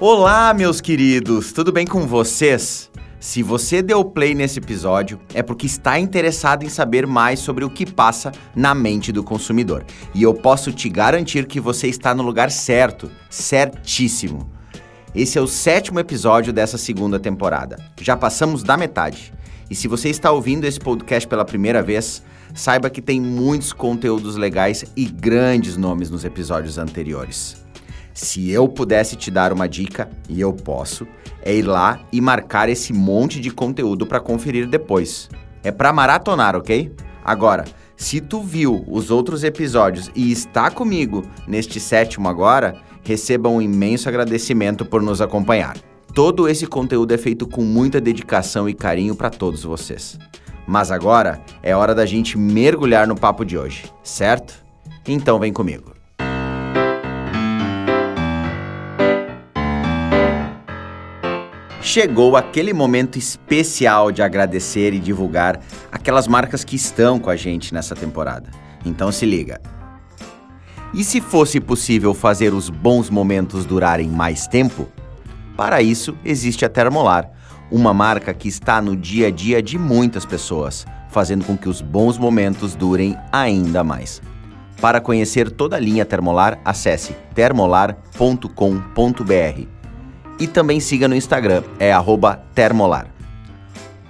Olá, meus queridos, tudo bem com vocês? Se você deu play nesse episódio, é porque está interessado em saber mais sobre o que passa na mente do consumidor. E eu posso te garantir que você está no lugar certo, certíssimo. Esse é o sétimo episódio dessa segunda temporada. Já passamos da metade. E se você está ouvindo esse podcast pela primeira vez, saiba que tem muitos conteúdos legais e grandes nomes nos episódios anteriores. Se eu pudesse te dar uma dica, e eu posso, é ir lá e marcar esse monte de conteúdo para conferir depois. É para maratonar, ok? Agora, se tu viu os outros episódios e está comigo neste sétimo agora, receba um imenso agradecimento por nos acompanhar. Todo esse conteúdo é feito com muita dedicação e carinho para todos vocês. Mas agora é hora da gente mergulhar no papo de hoje, certo? Então vem comigo. Chegou aquele momento especial de agradecer e divulgar aquelas marcas que estão com a gente nessa temporada. Então se liga. E se fosse possível fazer os bons momentos durarem mais tempo? Para isso, existe a Termolar, uma marca que está no dia a dia de muitas pessoas, fazendo com que os bons momentos durem ainda mais. Para conhecer toda a linha Termolar, acesse termolar.com.br e também siga no Instagram, é termolar.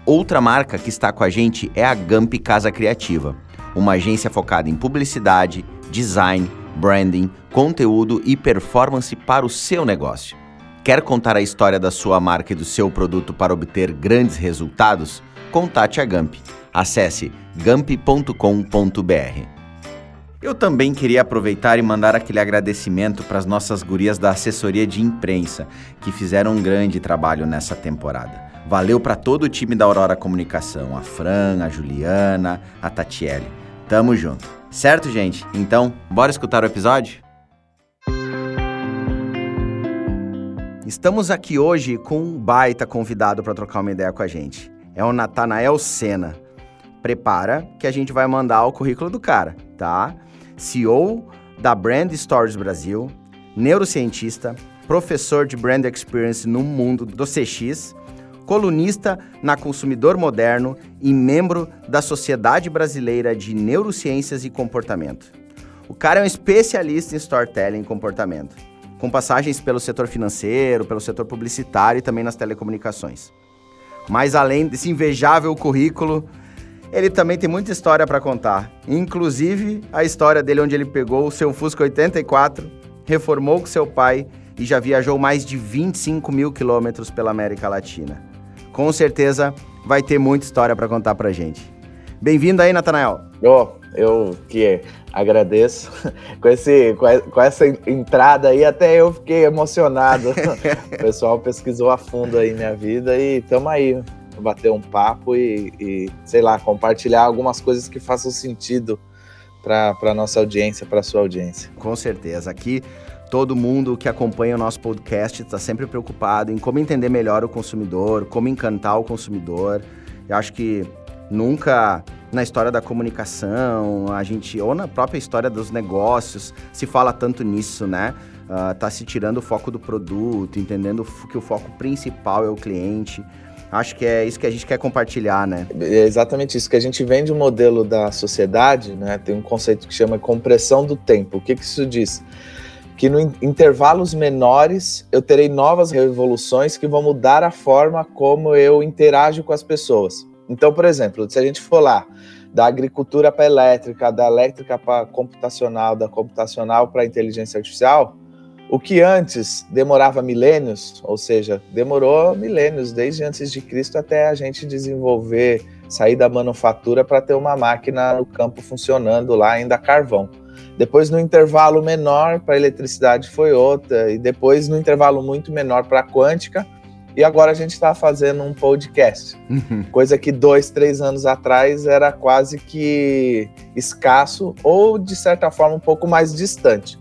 Outra marca que está com a gente é a Gamp Casa Criativa, uma agência focada em publicidade, design, branding, conteúdo e performance para o seu negócio. Quer contar a história da sua marca e do seu produto para obter grandes resultados? Contate a Gamp. Acesse gamp.com.br. Eu também queria aproveitar e mandar aquele agradecimento para as nossas gurias da assessoria de imprensa, que fizeram um grande trabalho nessa temporada. Valeu para todo o time da Aurora Comunicação, a Fran, a Juliana, a Tatiele. Tamo junto. Certo, gente? Então, bora escutar o episódio? Estamos aqui hoje com um baita convidado para trocar uma ideia com a gente. É o Natanael Sena. Prepara que a gente vai mandar o currículo do cara, tá? CEO da Brand Stories Brasil, neurocientista, professor de Brand Experience no mundo do CX, colunista na Consumidor Moderno e membro da Sociedade Brasileira de Neurociências e Comportamento. O cara é um especialista em storytelling e comportamento, com passagens pelo setor financeiro, pelo setor publicitário e também nas telecomunicações. Mas além desse invejável currículo, ele também tem muita história para contar, inclusive a história dele onde ele pegou o seu Fusca 84, reformou com seu pai e já viajou mais de 25 mil quilômetros pela América Latina. Com certeza vai ter muita história para contar para gente. Bem-vindo aí, Natanael. Oh, eu que agradeço com, esse, com essa entrada aí, até eu fiquei emocionado. o pessoal pesquisou a fundo aí minha vida e estamos aí bater um papo e, e, sei lá, compartilhar algumas coisas que façam sentido para a nossa audiência, para a sua audiência. Com certeza. Aqui, todo mundo que acompanha o nosso podcast está sempre preocupado em como entender melhor o consumidor, como encantar o consumidor. Eu acho que nunca na história da comunicação, a gente, ou na própria história dos negócios, se fala tanto nisso, né? Uh, tá se tirando o foco do produto, entendendo que o foco principal é o cliente. Acho que é isso que a gente quer compartilhar, né? É exatamente isso, que a gente vem de um modelo da sociedade, né? Tem um conceito que chama compressão do tempo. O que, que isso diz? Que no intervalos menores eu terei novas revoluções que vão mudar a forma como eu interajo com as pessoas. Então, por exemplo, se a gente for lá da agricultura para elétrica, da elétrica para computacional, da computacional para inteligência artificial, o que antes demorava milênios, ou seja, demorou milênios, desde antes de Cristo até a gente desenvolver, sair da manufatura para ter uma máquina no campo funcionando lá, ainda carvão. Depois, no intervalo menor para a eletricidade, foi outra, e depois, no intervalo muito menor para a quântica, e agora a gente está fazendo um podcast, uhum. coisa que dois, três anos atrás era quase que escasso, ou de certa forma um pouco mais distante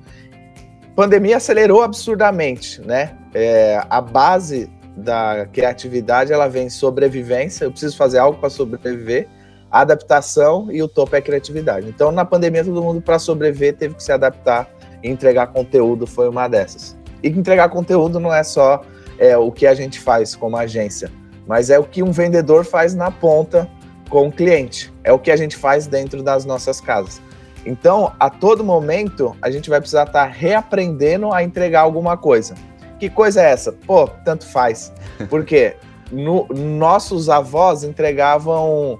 pandemia acelerou absurdamente, né? É, a base da criatividade ela vem sobrevivência. Eu preciso fazer algo para sobreviver, adaptação e o topo é criatividade. Então, na pandemia, todo mundo para sobreviver teve que se adaptar e entregar conteúdo foi uma dessas. E entregar conteúdo não é só é, o que a gente faz como agência, mas é o que um vendedor faz na ponta com o cliente. É o que a gente faz dentro das nossas casas. Então, a todo momento, a gente vai precisar estar tá reaprendendo a entregar alguma coisa. Que coisa é essa? Pô, tanto faz. Porque no, nossos avós entregavam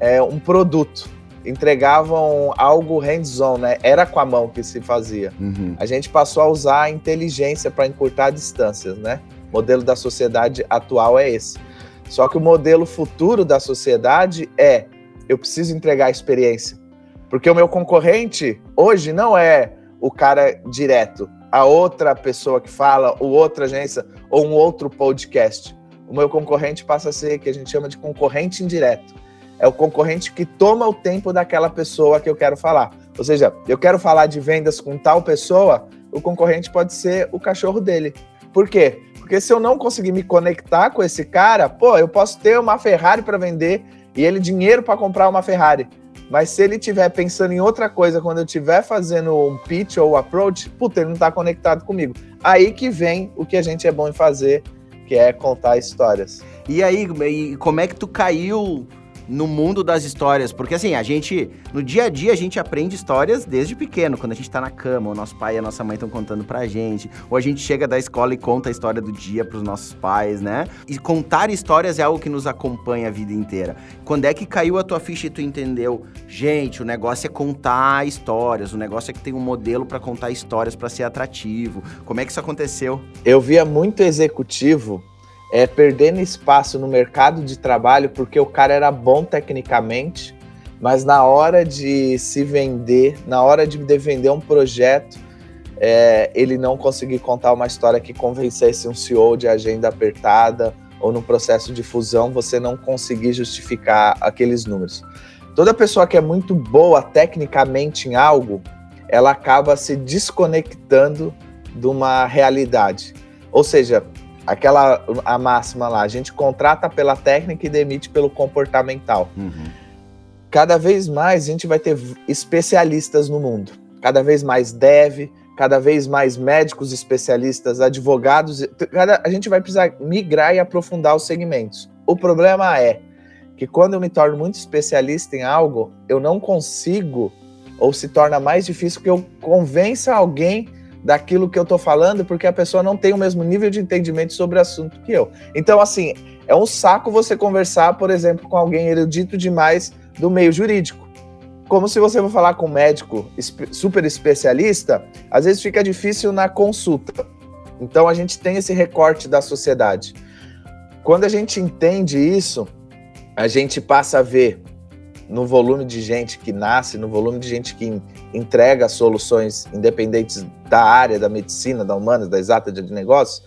é, um produto, entregavam algo hands-on, né? Era com a mão que se fazia. Uhum. A gente passou a usar a inteligência para encurtar distâncias, né? O modelo da sociedade atual é esse. Só que o modelo futuro da sociedade é: eu preciso entregar a experiência. Porque o meu concorrente hoje não é o cara direto, a outra pessoa que fala, ou outra agência, ou um outro podcast. O meu concorrente passa a ser que a gente chama de concorrente indireto. É o concorrente que toma o tempo daquela pessoa que eu quero falar. Ou seja, eu quero falar de vendas com tal pessoa, o concorrente pode ser o cachorro dele. Por quê? Porque se eu não conseguir me conectar com esse cara, pô, eu posso ter uma Ferrari para vender e ele dinheiro para comprar uma Ferrari. Mas se ele estiver pensando em outra coisa quando eu estiver fazendo um pitch ou approach, puta, ele não está conectado comigo. Aí que vem o que a gente é bom em fazer, que é contar histórias. E aí, como é que tu caiu no mundo das histórias, porque assim, a gente, no dia a dia, a gente aprende histórias desde pequeno, quando a gente tá na cama, o nosso pai e a nossa mãe estão contando pra gente, ou a gente chega da escola e conta a história do dia pros nossos pais, né? E contar histórias é algo que nos acompanha a vida inteira. Quando é que caiu a tua ficha e tu entendeu, gente, o negócio é contar histórias, o negócio é que tem um modelo para contar histórias para ser atrativo. Como é que isso aconteceu? Eu via muito executivo é, perdendo espaço no mercado de trabalho porque o cara era bom tecnicamente, mas na hora de se vender, na hora de defender um projeto, é, ele não conseguir contar uma história que convencesse um CEO de agenda apertada ou no processo de fusão você não conseguir justificar aqueles números. Toda pessoa que é muito boa tecnicamente em algo, ela acaba se desconectando de uma realidade. Ou seja, aquela a máxima lá, a gente contrata pela técnica e demite pelo comportamental. Uhum. Cada vez mais a gente vai ter especialistas no mundo, cada vez mais dev, cada vez mais médicos especialistas, advogados, cada, a gente vai precisar migrar e aprofundar os segmentos. O problema é que quando eu me torno muito especialista em algo, eu não consigo ou se torna mais difícil que eu convença alguém daquilo que eu tô falando, porque a pessoa não tem o mesmo nível de entendimento sobre o assunto que eu. Então, assim, é um saco você conversar, por exemplo, com alguém erudito demais do meio jurídico. Como se você for falar com um médico super especialista, às vezes fica difícil na consulta. Então a gente tem esse recorte da sociedade. Quando a gente entende isso, a gente passa a ver no volume de gente que nasce, no volume de gente que entrega soluções independentes da área da medicina, da humana, da exata de negócios,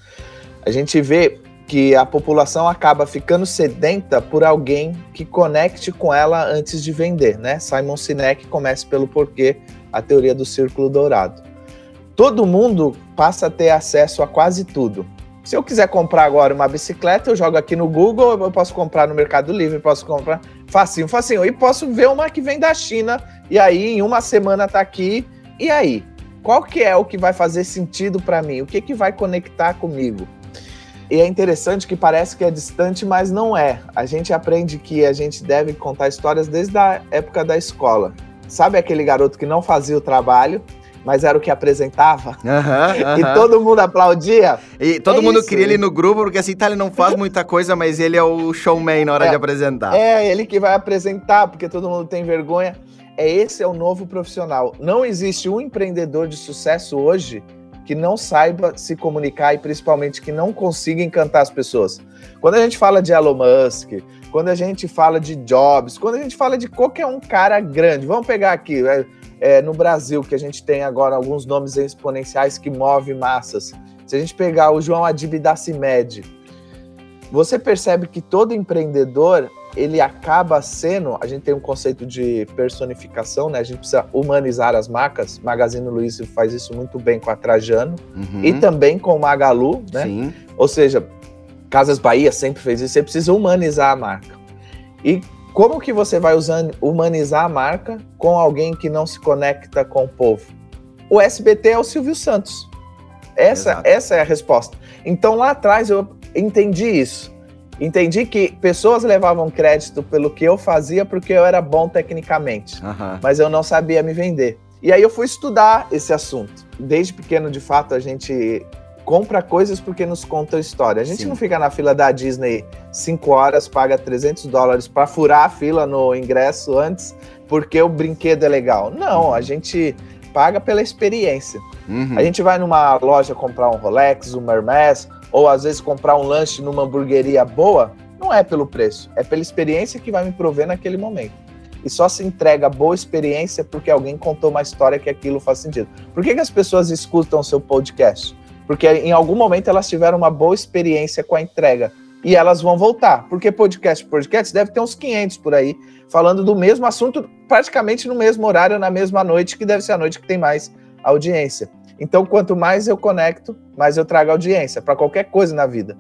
a gente vê que a população acaba ficando sedenta por alguém que conecte com ela antes de vender, né? Simon Sinek começa pelo porquê a teoria do círculo dourado. Todo mundo passa a ter acesso a quase tudo. Se eu quiser comprar agora uma bicicleta, eu jogo aqui no Google, eu posso comprar no Mercado Livre, posso comprar facinho, facinho. E posso ver uma que vem da China e aí em uma semana tá aqui. E aí, qual que é o que vai fazer sentido para mim? O que que vai conectar comigo? E é interessante que parece que é distante, mas não é. A gente aprende que a gente deve contar histórias desde a época da escola. Sabe aquele garoto que não fazia o trabalho, mas era o que apresentava. Uhum, uhum. E todo mundo aplaudia. E todo é mundo isso. queria ele no grupo, porque assim, tá, ele não faz muita coisa, mas ele é o showman na hora é, de apresentar. É, ele que vai apresentar, porque todo mundo tem vergonha. É esse é o novo profissional. Não existe um empreendedor de sucesso hoje que não saiba se comunicar e principalmente que não consiga encantar as pessoas. Quando a gente fala de Elon Musk, quando a gente fala de Jobs, quando a gente fala de qualquer um cara grande, vamos pegar aqui, é, no Brasil, que a gente tem agora alguns nomes exponenciais que movem massas. Se a gente pegar o João Adib da CIMED, você percebe que todo empreendedor ele acaba sendo, a gente tem um conceito de personificação, né? A gente precisa humanizar as marcas. Magazine Luiza faz isso muito bem com a Trajano uhum. e também com o Magalu, né? Sim. Ou seja, Casas Bahia sempre fez isso. Você precisa humanizar a marca. E como que você vai usando, humanizar a marca com alguém que não se conecta com o povo? O SBT é o Silvio Santos. Essa, essa é a resposta. Então lá atrás eu entendi isso. Entendi que pessoas levavam crédito pelo que eu fazia porque eu era bom tecnicamente, Aham. mas eu não sabia me vender. E aí eu fui estudar esse assunto. Desde pequeno, de fato, a gente compra coisas porque nos contam história. A gente Sim. não fica na fila da Disney cinco horas, paga 300 dólares para furar a fila no ingresso antes porque o brinquedo é legal. Não, a gente paga pela experiência. Uhum. A gente vai numa loja comprar um Rolex, um Hermès, ou às vezes comprar um lanche numa hamburgueria boa, não é pelo preço, é pela experiência que vai me prover naquele momento. E só se entrega boa experiência porque alguém contou uma história que aquilo faz sentido. Por que, que as pessoas escutam o seu podcast? Porque em algum momento elas tiveram uma boa experiência com a entrega e elas vão voltar. Porque podcast, podcast deve ter uns 500 por aí falando do mesmo assunto, praticamente no mesmo horário, na mesma noite, que deve ser a noite que tem mais audiência. Então, quanto mais eu conecto, mais eu trago audiência para qualquer coisa na vida.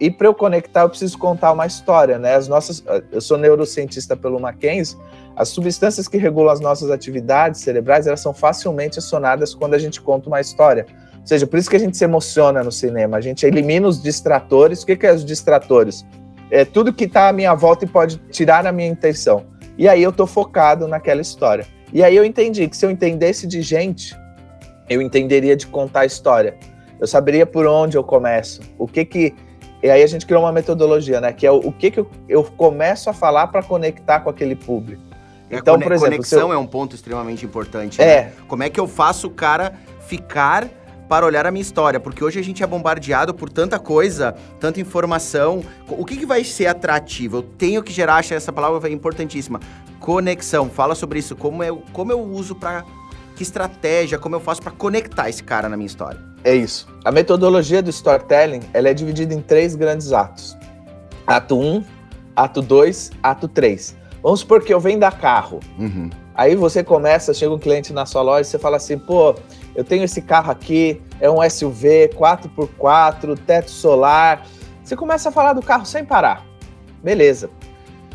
E para eu conectar, eu preciso contar uma história, né? As nossas, eu sou neurocientista pelo Mackenzie. As substâncias que regulam as nossas atividades cerebrais, elas são facilmente acionadas quando a gente conta uma história. Ou seja, por isso que a gente se emociona no cinema. A gente elimina os distratores. O que, que é os distratores? É tudo que está à minha volta e pode tirar a minha intenção. E aí eu tô focado naquela história. E aí eu entendi que se eu entendesse de gente, eu entenderia de contar a história. Eu saberia por onde eu começo. O que que e aí a gente criou uma metodologia, né? Que é o, o que que eu, eu começo a falar para conectar com aquele público. Então, Então, por exemplo, conexão eu- é um ponto extremamente importante. É. né? Como é que eu faço o cara ficar para olhar a minha história? Porque hoje a gente é bombardeado por tanta coisa, tanta informação. O que, que vai ser atrativo? Eu tenho que gerar, acho essa palavra é importantíssima. Conexão. Fala sobre isso. Como eu, como eu uso para que estratégia, como eu faço para conectar esse cara na minha história. É isso. A metodologia do storytelling ela é dividida em três grandes atos: ato 1, ato 2, ato 3. Vamos supor que eu venda carro. Uhum. Aí você começa, chega um cliente na sua loja e você fala assim: pô, eu tenho esse carro aqui, é um SUV 4x4, teto solar. Você começa a falar do carro sem parar. Beleza.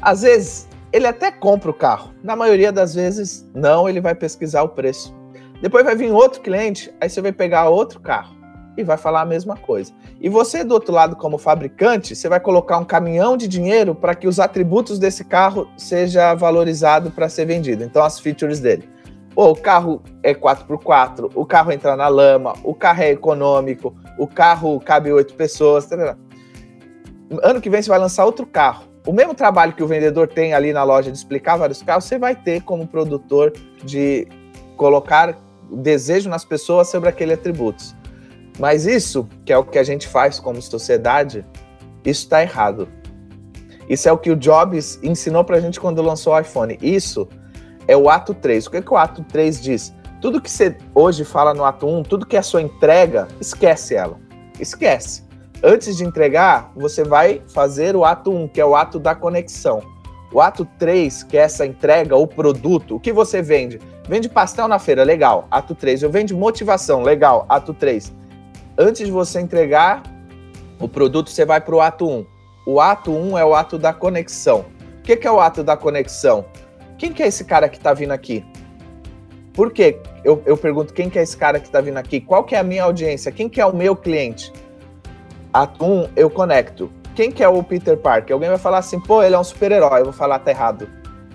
Às vezes, ele até compra o carro. Na maioria das vezes, não, ele vai pesquisar o preço. Depois vai vir outro cliente, aí você vai pegar outro carro e vai falar a mesma coisa. E você, do outro lado, como fabricante, você vai colocar um caminhão de dinheiro para que os atributos desse carro seja valorizado para ser vendido. Então, as features dele. Pô, o carro é 4x4, o carro entra na lama, o carro é econômico, o carro cabe oito pessoas. tarará. Ano que vem você vai lançar outro carro. O mesmo trabalho que o vendedor tem ali na loja de explicar vários carros, você vai ter como produtor de colocar desejo nas pessoas sobre aquele atributos. Mas isso, que é o que a gente faz como sociedade, isso está errado. Isso é o que o Jobs ensinou para a gente quando lançou o iPhone. Isso é o ato 3. O que, que o ato 3 diz? Tudo que você hoje fala no ato 1, tudo que é sua entrega, esquece ela. Esquece. Antes de entregar, você vai fazer o ato 1, que é o ato da conexão. O ato 3, que é essa entrega, o produto, o que você vende? Vende pastel na feira, legal. Ato 3. Eu vendo motivação, legal. Ato 3. Antes de você entregar o produto, você vai para o ato 1. O ato 1 é o ato da conexão. O que, que é o ato da conexão? Quem que é esse cara que está vindo aqui? Por quê? Eu, eu pergunto quem que é esse cara que está vindo aqui? Qual que é a minha audiência? Quem que é o meu cliente? Ato 1, eu conecto. Quem que é o Peter Parker? Alguém vai falar assim, pô, ele é um super-herói. Eu vou falar, tá errado.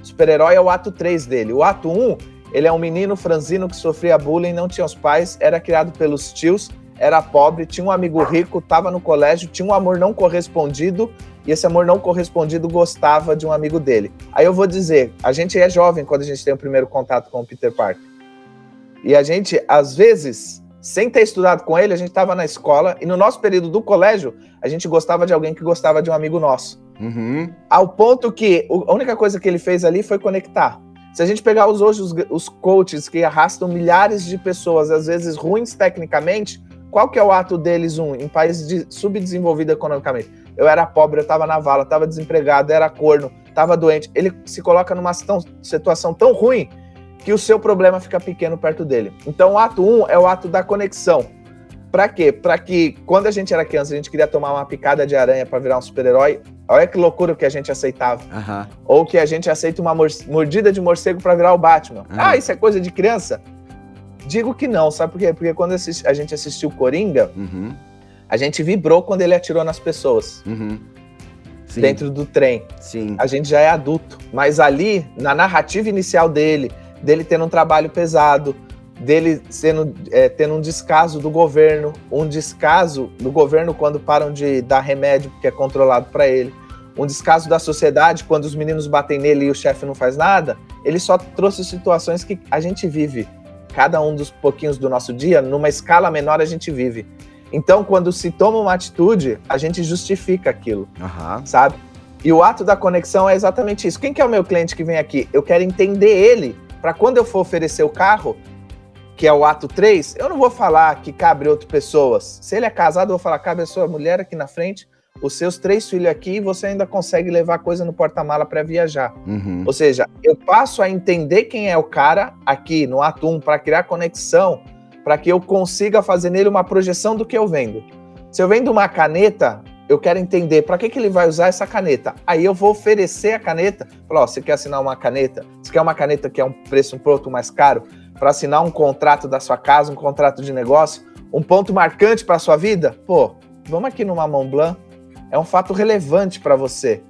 Super-herói é o ato 3 dele. O ato 1, ele é um menino franzino que sofria bullying, não tinha os pais, era criado pelos tios, era pobre, tinha um amigo rico, estava no colégio, tinha um amor não correspondido, e esse amor não correspondido gostava de um amigo dele. Aí eu vou dizer, a gente é jovem quando a gente tem o primeiro contato com o Peter Parker. E a gente, às vezes, sem ter estudado com ele, a gente estava na escola, e no nosso período do colégio, a gente gostava de alguém que gostava de um amigo nosso. Uhum. Ao ponto que a única coisa que ele fez ali foi conectar. Se a gente pegar os, hoje os, os coaches que arrastam milhares de pessoas, às vezes ruins tecnicamente, qual que é o ato deles, um, em países de, subdesenvolvido economicamente? Eu era pobre, eu estava na vala, estava desempregado, era corno, estava doente. Ele se coloca numa tão- situação tão ruim que o seu problema fica pequeno perto dele. Então, o ato 1 é o ato da conexão. Pra quê? Pra que quando a gente era criança, a gente queria tomar uma picada de aranha para virar um super-herói. Olha que loucura que a gente aceitava. Aham. Ou que a gente aceita uma mor- mordida de morcego para virar o Batman. Ah. Ah, isso é coisa de criança? Digo que não, sabe por quê? Porque quando a gente assistiu Coringa, uhum. a gente vibrou quando ele atirou nas pessoas. Uhum. Dentro do trem. Sim. A gente já é adulto. Mas ali, na narrativa inicial dele, dele tendo um trabalho pesado, dele sendo, é, tendo um descaso do governo, um descaso do governo quando param de dar remédio porque é controlado para ele, um descaso da sociedade quando os meninos batem nele e o chefe não faz nada, ele só trouxe situações que a gente vive, cada um dos pouquinhos do nosso dia, numa escala menor a gente vive. Então, quando se toma uma atitude, a gente justifica aquilo, uhum. sabe? E o ato da conexão é exatamente isso. Quem que é o meu cliente que vem aqui? Eu quero entender ele para quando eu for oferecer o carro, que é o ato 3, eu não vou falar que cabe outras pessoas. Se ele é casado, eu vou falar, cabe a sua mulher aqui na frente, os seus três filhos aqui e você ainda consegue levar coisa no porta-mala para viajar. Uhum. Ou seja, eu passo a entender quem é o cara aqui no ato 1 para criar conexão, para que eu consiga fazer nele uma projeção do que eu vendo. Se eu vendo uma caneta, eu quero entender para que, que ele vai usar essa caneta. Aí eu vou oferecer a caneta. Falar, ó, você quer assinar uma caneta? Você quer uma caneta que é um preço um pouco mais caro para assinar um contrato da sua casa, um contrato de negócio, um ponto marcante para sua vida? Pô, vamos aqui numa Mont Blanc. É um fato relevante para você.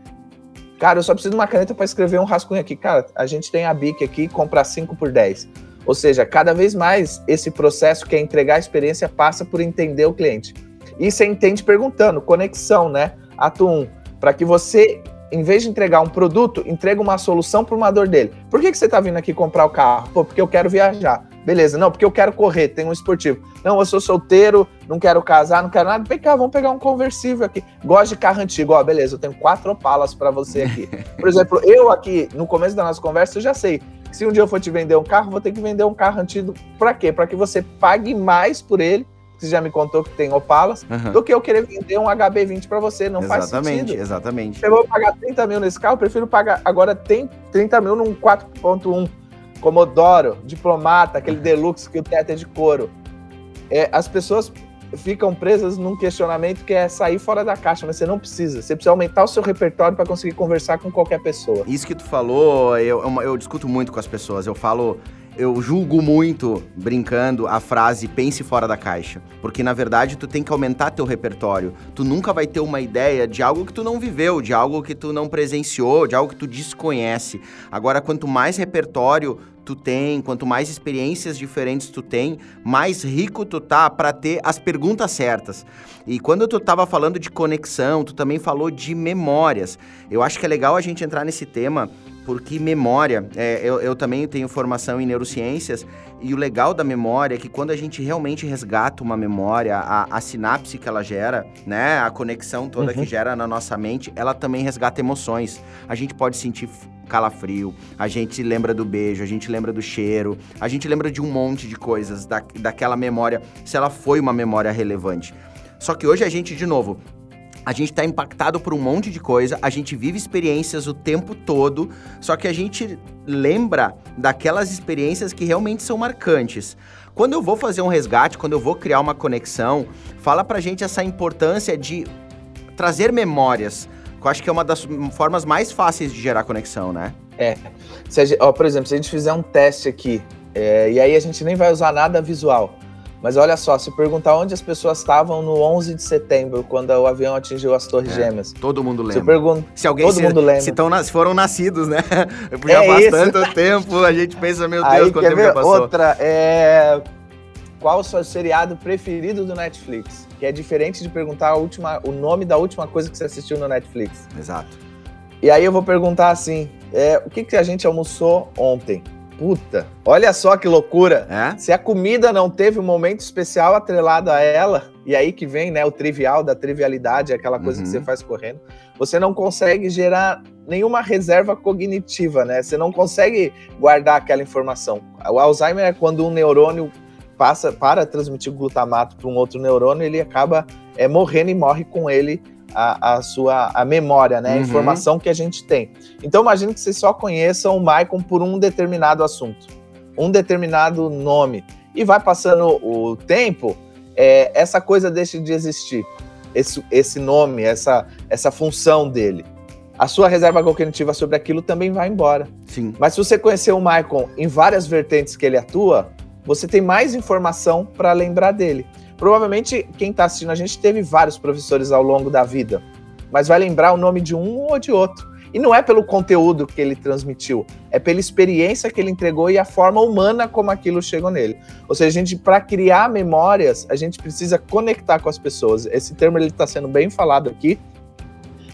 Cara, eu só preciso de uma caneta para escrever um rascunho aqui. Cara, a gente tem a BIC aqui, comprar 5 por 10. Ou seja, cada vez mais esse processo que é entregar a experiência passa por entender o cliente. E você entende perguntando, conexão, né? Ato 1, para que você, em vez de entregar um produto, entregue uma solução para uma dor dele. Por que, que você está vindo aqui comprar o carro? Pô, porque eu quero viajar. Beleza, não, porque eu quero correr, tem um esportivo. Não, eu sou solteiro, não quero casar, não quero nada. Vem cá, vamos pegar um conversível aqui. Gosto de carro antigo. Ó, beleza, eu tenho quatro opalas para você aqui. Por exemplo, eu aqui, no começo da nossa conversa, eu já sei que se um dia eu for te vender um carro, vou ter que vender um carro antigo. Para quê? Para que você pague mais por ele você já me contou que tem Opalas, uhum. do que eu querer vender um HB20 para você. Não exatamente, faz sentido. Exatamente, Eu vou pagar 30 mil nesse carro, eu prefiro pagar. Agora tem 30 mil num 4.1 Comodoro, Diplomata, aquele Deluxe que o teto é de couro. É, as pessoas ficam presas num questionamento que é sair fora da caixa, mas você não precisa. Você precisa aumentar o seu repertório para conseguir conversar com qualquer pessoa. Isso que tu falou, eu, eu, eu discuto muito com as pessoas. Eu falo eu julgo muito, brincando, a frase pense fora da caixa. Porque, na verdade, tu tem que aumentar teu repertório. Tu nunca vai ter uma ideia de algo que tu não viveu, de algo que tu não presenciou, de algo que tu desconhece. Agora, quanto mais repertório tu tem, quanto mais experiências diferentes tu tem, mais rico tu tá para ter as perguntas certas. E quando tu tava falando de conexão, tu também falou de memórias. Eu acho que é legal a gente entrar nesse tema porque memória, é, eu, eu, também tenho formação em neurociências, e o legal da memória é que quando a gente realmente resgata uma memória, a, a sinapse que ela gera, né, a conexão toda uhum. que gera na nossa mente, ela também resgata emoções. A gente pode sentir calafrio, a gente lembra do beijo, a gente lembra do cheiro, a gente lembra de um monte de coisas da, daquela memória, se ela foi uma memória relevante. Só que hoje a gente, de novo, a gente está impactado por um monte de coisa, a gente vive experiências o tempo todo, só que a gente lembra daquelas experiências que realmente são marcantes. Quando eu vou fazer um resgate, quando eu vou criar uma conexão, fala pra gente essa importância de trazer memórias, eu acho que é uma das formas mais fáceis de gerar conexão, né? É. Se ó, por exemplo, se a gente fizer um teste aqui, é, e aí a gente nem vai usar nada visual, mas olha só, se perguntar onde as pessoas estavam no 11 de setembro, quando o avião atingiu as Torres é, Gêmeas. Todo mundo lembra. Se, pergun se alguém todo se, mundo lembra. Se, tão, se foram nascidos, né? Já é faz isso. tanto tempo, a gente pensa, meu Deus, Aí, quanto tempo ver? já passou. Outra, é... Qual o seu seriado preferido do Netflix? Que é diferente de perguntar a última, o nome da última coisa que você assistiu no Netflix. Exato. E aí eu vou perguntar assim, é, o que, que a gente almoçou ontem? Puta, olha só que loucura. É? Se a comida não teve um momento especial atrelado a ela, e aí que vem né, o trivial da trivialidade, aquela coisa uhum. que você faz correndo, você não consegue gerar nenhuma reserva cognitiva, né? Você não consegue guardar aquela informação. O Alzheimer é quando um neurônio passa para transmitir glutamato para um outro neurônio, ele acaba é, morrendo e morre com ele a, a sua a memória, né? A uhum. informação que a gente tem. Então imagine que vocês só conheçam o Maicon por um determinado assunto, um determinado nome. E vai passando o tempo, é, essa coisa deixa de existir. Esse, esse nome, essa, essa função dele. A sua reserva cognitiva sobre aquilo também vai embora. Sim. Mas se você conhecer o Maicon em várias vertentes que ele atua, você tem mais informação para lembrar dele. Provavelmente quem está assistindo a gente teve vários professores ao longo da vida, mas vai lembrar o nome de um ou de outro. E não é pelo conteúdo que ele transmitiu, é pela experiência que ele entregou e a forma humana como aquilo chegou nele. Ou seja, a gente, para criar memórias, a gente precisa conectar com as pessoas. Esse termo ele está sendo bem falado aqui,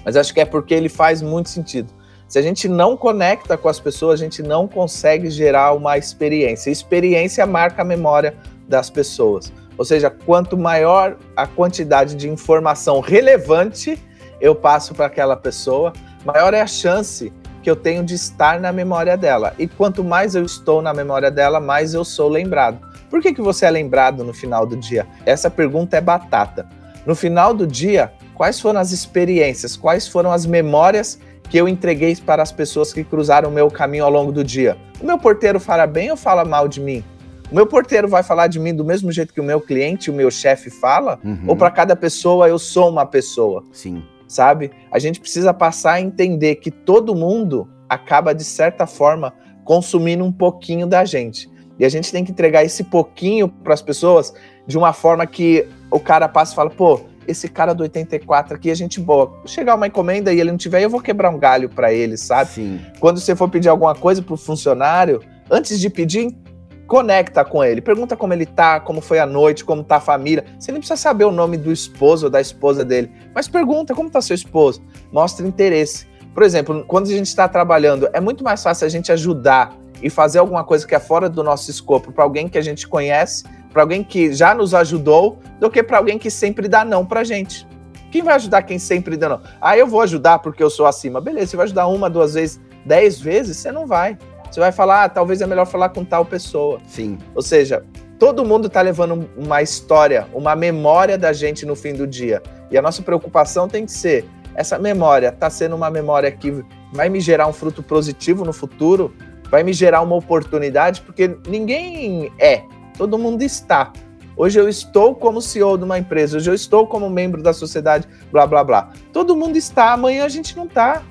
mas acho que é porque ele faz muito sentido. Se a gente não conecta com as pessoas, a gente não consegue gerar uma experiência. Experiência marca a memória das pessoas. Ou seja, quanto maior a quantidade de informação relevante eu passo para aquela pessoa, maior é a chance que eu tenho de estar na memória dela. E quanto mais eu estou na memória dela, mais eu sou lembrado. Por que, que você é lembrado no final do dia? Essa pergunta é batata. No final do dia, quais foram as experiências, quais foram as memórias que eu entreguei para as pessoas que cruzaram o meu caminho ao longo do dia? O meu porteiro fala bem ou fala mal de mim? O meu porteiro vai falar de mim do mesmo jeito que o meu cliente, o meu chefe fala? Uhum. Ou para cada pessoa eu sou uma pessoa? Sim. Sabe? A gente precisa passar a entender que todo mundo acaba, de certa forma, consumindo um pouquinho da gente. E a gente tem que entregar esse pouquinho para as pessoas de uma forma que o cara passa e fala: pô, esse cara do 84 aqui é gente boa. Chegar uma encomenda e ele não tiver, eu vou quebrar um galho para ele, sabe? Sim. Quando você for pedir alguma coisa pro funcionário, antes de pedir, conecta com ele, pergunta como ele tá, como foi a noite, como tá a família. Você nem precisa saber o nome do esposo ou da esposa dele, mas pergunta como tá seu esposo. Mostra interesse. Por exemplo, quando a gente está trabalhando, é muito mais fácil a gente ajudar e fazer alguma coisa que é fora do nosso escopo para alguém que a gente conhece, para alguém que já nos ajudou, do que para alguém que sempre dá não pra gente. Quem vai ajudar quem sempre dá não? Ah, eu vou ajudar porque eu sou acima. Beleza, você vai ajudar uma, duas vezes, dez vezes, você não vai. Você vai falar, ah, talvez é melhor falar com tal pessoa. Sim. Ou seja, todo mundo está levando uma história, uma memória da gente no fim do dia. E a nossa preocupação tem que ser: essa memória está sendo uma memória que vai me gerar um fruto positivo no futuro, vai me gerar uma oportunidade, porque ninguém é, todo mundo está. Hoje eu estou como CEO de uma empresa, hoje eu estou como membro da sociedade, blá blá blá. Todo mundo está, amanhã a gente não está.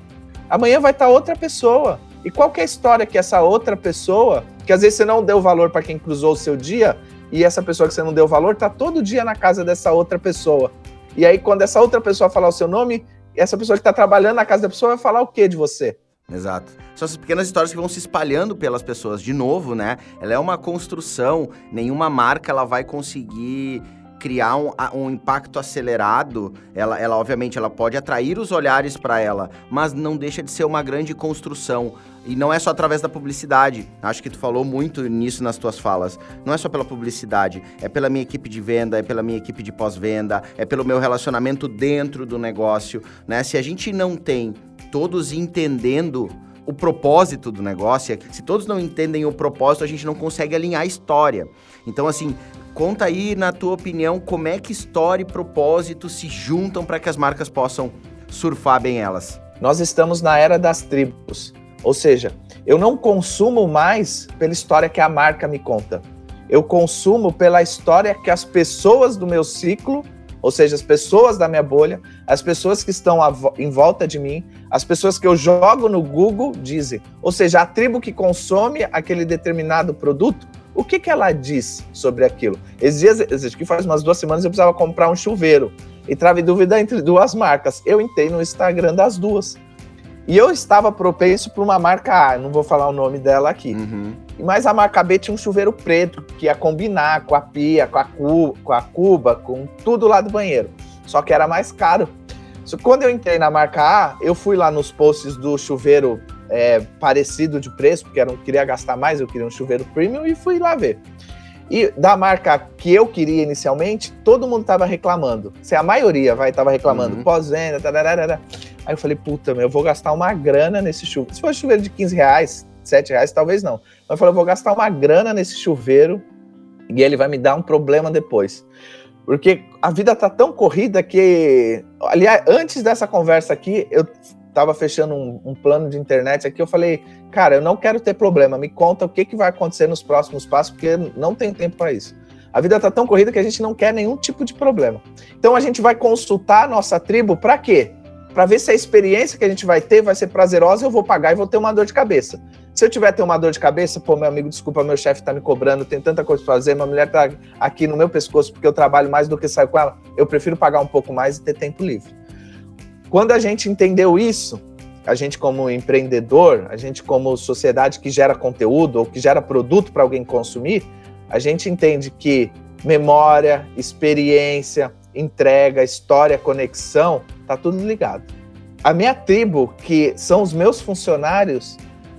Amanhã vai estar tá outra pessoa. E qual é a história que essa outra pessoa, que às vezes você não deu valor para quem cruzou o seu dia, e essa pessoa que você não deu valor tá todo dia na casa dessa outra pessoa. E aí, quando essa outra pessoa falar o seu nome, essa pessoa que está trabalhando na casa da pessoa vai falar o que de você? Exato. São essas pequenas histórias que vão se espalhando pelas pessoas. De novo, né? Ela é uma construção, nenhuma marca ela vai conseguir criar um, um impacto acelerado, ela, ela obviamente ela pode atrair os olhares para ela, mas não deixa de ser uma grande construção. E não é só através da publicidade. Acho que tu falou muito nisso nas tuas falas. Não é só pela publicidade, é pela minha equipe de venda, é pela minha equipe de pós-venda, é pelo meu relacionamento dentro do negócio, né? Se a gente não tem todos entendendo o propósito do negócio, se todos não entendem o propósito, a gente não consegue alinhar a história. Então, assim, Conta aí, na tua opinião, como é que história e propósito se juntam para que as marcas possam surfar bem elas? Nós estamos na era das tribos, ou seja, eu não consumo mais pela história que a marca me conta. Eu consumo pela história que as pessoas do meu ciclo, ou seja, as pessoas da minha bolha, as pessoas que estão em volta de mim, as pessoas que eu jogo no Google dizem. Ou seja, a tribo que consome aquele determinado produto o que, que ela diz sobre aquilo? Acho que faz umas duas semanas, eu precisava comprar um chuveiro e trava dúvida entre duas marcas. Eu entrei no Instagram das duas. E eu estava propenso para uma marca A, não vou falar o nome dela aqui. Uhum. Mas a marca B tinha um chuveiro preto, que ia combinar com a pia, com a, cu, com a cuba, com tudo lá do banheiro. Só que era mais caro. Quando eu entrei na marca A, eu fui lá nos posts do chuveiro é, parecido de preço, porque eu não queria gastar mais, eu queria um chuveiro premium e fui lá ver. E da marca que eu queria inicialmente, todo mundo tava reclamando. Se a maioria vai tava reclamando, uhum. pós-venda, aí eu falei, puta, meu, eu vou gastar uma grana nesse chuveiro. Se for chuveiro de 15 reais, 7 reais, talvez não. Mas eu falei, eu vou gastar uma grana nesse chuveiro e ele vai me dar um problema depois. Porque a vida tá tão corrida que. Aliás, antes dessa conversa aqui, eu estava fechando um, um, plano de internet aqui, eu falei, cara, eu não quero ter problema, me conta o que, que vai acontecer nos próximos passos, porque não tem tempo para isso. A vida está tão corrida que a gente não quer nenhum tipo de problema. Então a gente vai consultar a nossa tribo para quê? Para ver se a experiência que a gente vai ter vai ser prazerosa, eu vou pagar e vou ter uma dor de cabeça. Se eu tiver ter uma dor de cabeça, pô, meu amigo, desculpa, meu chefe tá me cobrando, tem tanta coisa pra fazer, minha mulher tá aqui no meu pescoço porque eu trabalho mais do que saio com ela, eu prefiro pagar um pouco mais e ter tempo livre. Quando a gente entendeu isso, a gente como empreendedor, a gente como sociedade que gera conteúdo ou que gera produto para alguém consumir, a gente entende que memória, experiência, entrega, história, conexão, tá tudo ligado. A minha tribo, que são os meus funcionários,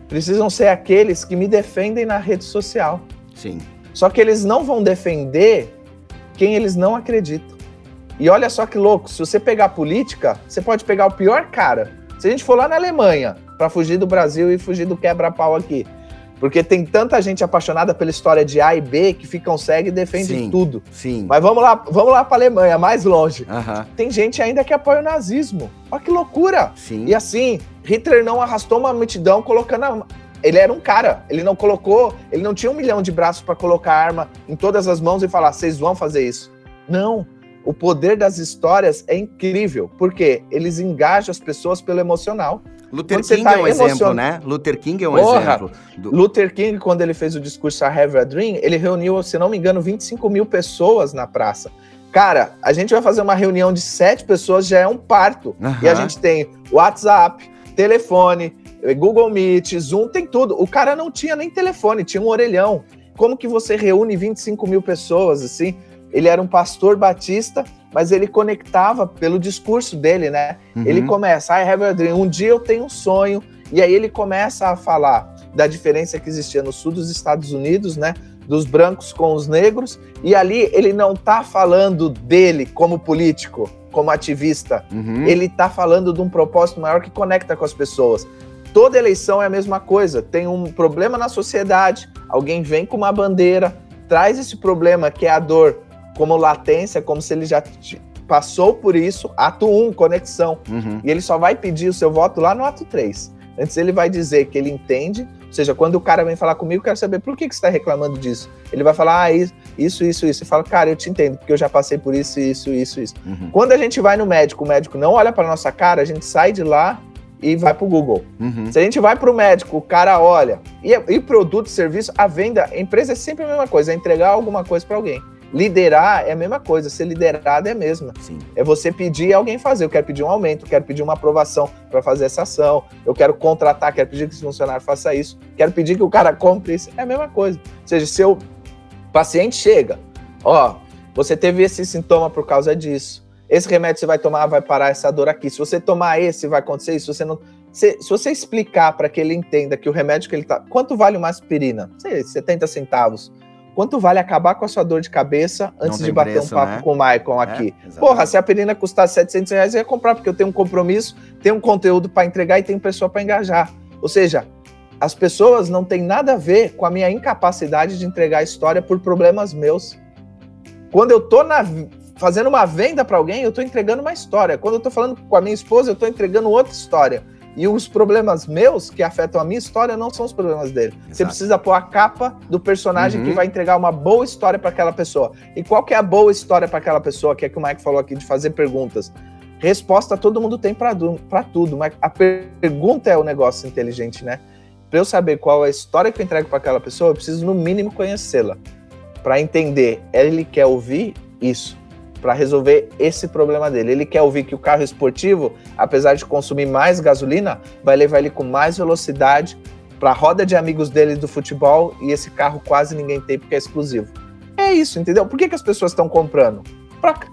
precisam ser aqueles que me defendem na rede social. Sim. Só que eles não vão defender quem eles não acreditam. E olha só que louco, se você pegar política, você pode pegar o pior cara. Se a gente for lá na Alemanha, para fugir do Brasil e fugir do quebra-pau aqui, porque tem tanta gente apaixonada pela história de A e B que ficam cego e defendem sim, tudo. Sim. Mas vamos lá, vamos lá para Alemanha, mais longe. Uhum. Tem gente ainda que apoia o nazismo. Olha que loucura! Sim. E assim, Hitler não arrastou uma multidão colocando a... Ele era um cara, ele não colocou, ele não tinha um milhão de braços para colocar arma em todas as mãos e falar, vocês vão fazer isso. Não. O poder das histórias é incrível, porque eles engajam as pessoas pelo emocional. Luther King tá é um emocion... exemplo, né? Luther King é um Porra, exemplo. Do... Luther King, quando ele fez o discurso I Have a Dream, ele reuniu, se não me engano, 25 mil pessoas na praça. Cara, a gente vai fazer uma reunião de sete pessoas, já é um parto. Uhum. E a gente tem WhatsApp, telefone, Google Meet, Zoom, tem tudo. O cara não tinha nem telefone, tinha um orelhão. Como que você reúne 25 mil pessoas, assim? Ele era um pastor batista, mas ele conectava pelo discurso dele, né? Uhum. Ele começa, I have a dream, um dia eu tenho um sonho, e aí ele começa a falar da diferença que existia no sul dos Estados Unidos, né? Dos brancos com os negros, e ali ele não tá falando dele como político, como ativista, uhum. ele tá falando de um propósito maior que conecta com as pessoas. Toda eleição é a mesma coisa, tem um problema na sociedade, alguém vem com uma bandeira, traz esse problema que é a dor como latência, como se ele já passou por isso, ato 1, conexão. Uhum. E ele só vai pedir o seu voto lá no ato 3. Antes ele vai dizer que ele entende, ou seja, quando o cara vem falar comigo, eu quero saber por que, que você está reclamando disso. Ele vai falar, ah, isso, isso, isso. E fala, cara, eu te entendo, porque eu já passei por isso, isso, isso, isso. Uhum. Quando a gente vai no médico, o médico não olha para nossa cara, a gente sai de lá e vai para o Google. Uhum. Se a gente vai para o médico, o cara olha. E, e produto, serviço, a venda, a empresa é sempre a mesma coisa, é entregar alguma coisa para alguém. Liderar é a mesma coisa, ser liderado é a mesma. Sim. É você pedir alguém fazer. Eu quero pedir um aumento, quero pedir uma aprovação para fazer essa ação, eu quero contratar, quero pedir que esse funcionário faça isso, quero pedir que o cara compre isso. É a mesma coisa. Ou seja, se o paciente chega, ó, você teve esse sintoma por causa disso. Esse remédio você vai tomar, vai parar essa dor aqui. Se você tomar esse, vai acontecer isso. Se você não, se, se você explicar para que ele entenda que o remédio que ele tá, quanto vale uma aspirina? Sei, 70 centavos quanto vale acabar com a sua dor de cabeça antes de bater preço, um papo né? com o Maicon aqui? É, Porra, se a perina custasse 700 reais, eu ia comprar, porque eu tenho um compromisso, tenho um conteúdo para entregar e tenho pessoa para engajar. Ou seja, as pessoas não têm nada a ver com a minha incapacidade de entregar a história por problemas meus. Quando eu tô na, fazendo uma venda para alguém, eu tô entregando uma história. Quando eu tô falando com a minha esposa, eu tô entregando outra história. E os problemas meus que afetam a minha história não são os problemas dele. Exato. Você precisa pôr a capa do personagem uhum. que vai entregar uma boa história para aquela pessoa. E qual que é a boa história para aquela pessoa? Que é que o Mike falou aqui de fazer perguntas. Resposta todo mundo tem para tudo, mas a pergunta é o negócio inteligente, né? Para eu saber qual é a história que eu entrego para aquela pessoa, eu preciso no mínimo conhecê-la para entender. Ele quer ouvir isso para resolver esse problema dele. Ele quer ouvir que o carro esportivo, apesar de consumir mais gasolina, vai levar ele com mais velocidade para a roda de amigos dele do futebol e esse carro quase ninguém tem porque é exclusivo. É isso, entendeu? Por que, que as pessoas estão comprando?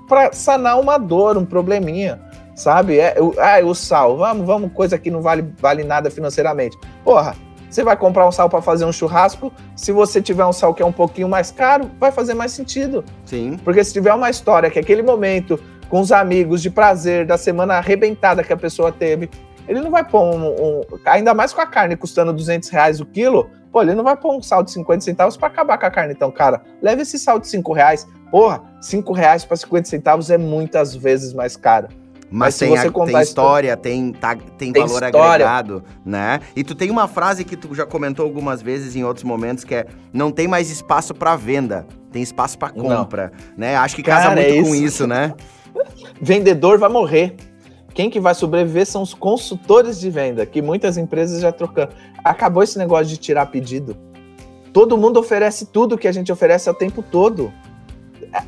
Para sanar uma dor, um probleminha, sabe? É, ah, o sal, vamos, vamos, coisa que não vale, vale nada financeiramente. Porra, você vai comprar um sal para fazer um churrasco. Se você tiver um sal que é um pouquinho mais caro, vai fazer mais sentido. Sim. Porque se tiver uma história que aquele momento com os amigos de prazer da semana arrebentada que a pessoa teve, ele não vai pôr um, um ainda mais com a carne custando 200 reais o quilo, pô, ele não vai pôr um sal de 50 centavos para acabar com a carne. Então, cara, leve esse sal de 5 reais. Porra, 5 reais para 50 centavos é muitas vezes mais caro. Mas, Mas tem, a, tem história, tem, tá, tem, tem valor história. agregado, né? E tu tem uma frase que tu já comentou algumas vezes em outros momentos que é não tem mais espaço para venda, tem espaço para compra, não. né? Acho que casa Cara, muito é com isso, né? Vendedor vai morrer. Quem que vai sobreviver são os consultores de venda, que muitas empresas já trocando. Acabou esse negócio de tirar pedido. Todo mundo oferece tudo que a gente oferece o tempo todo.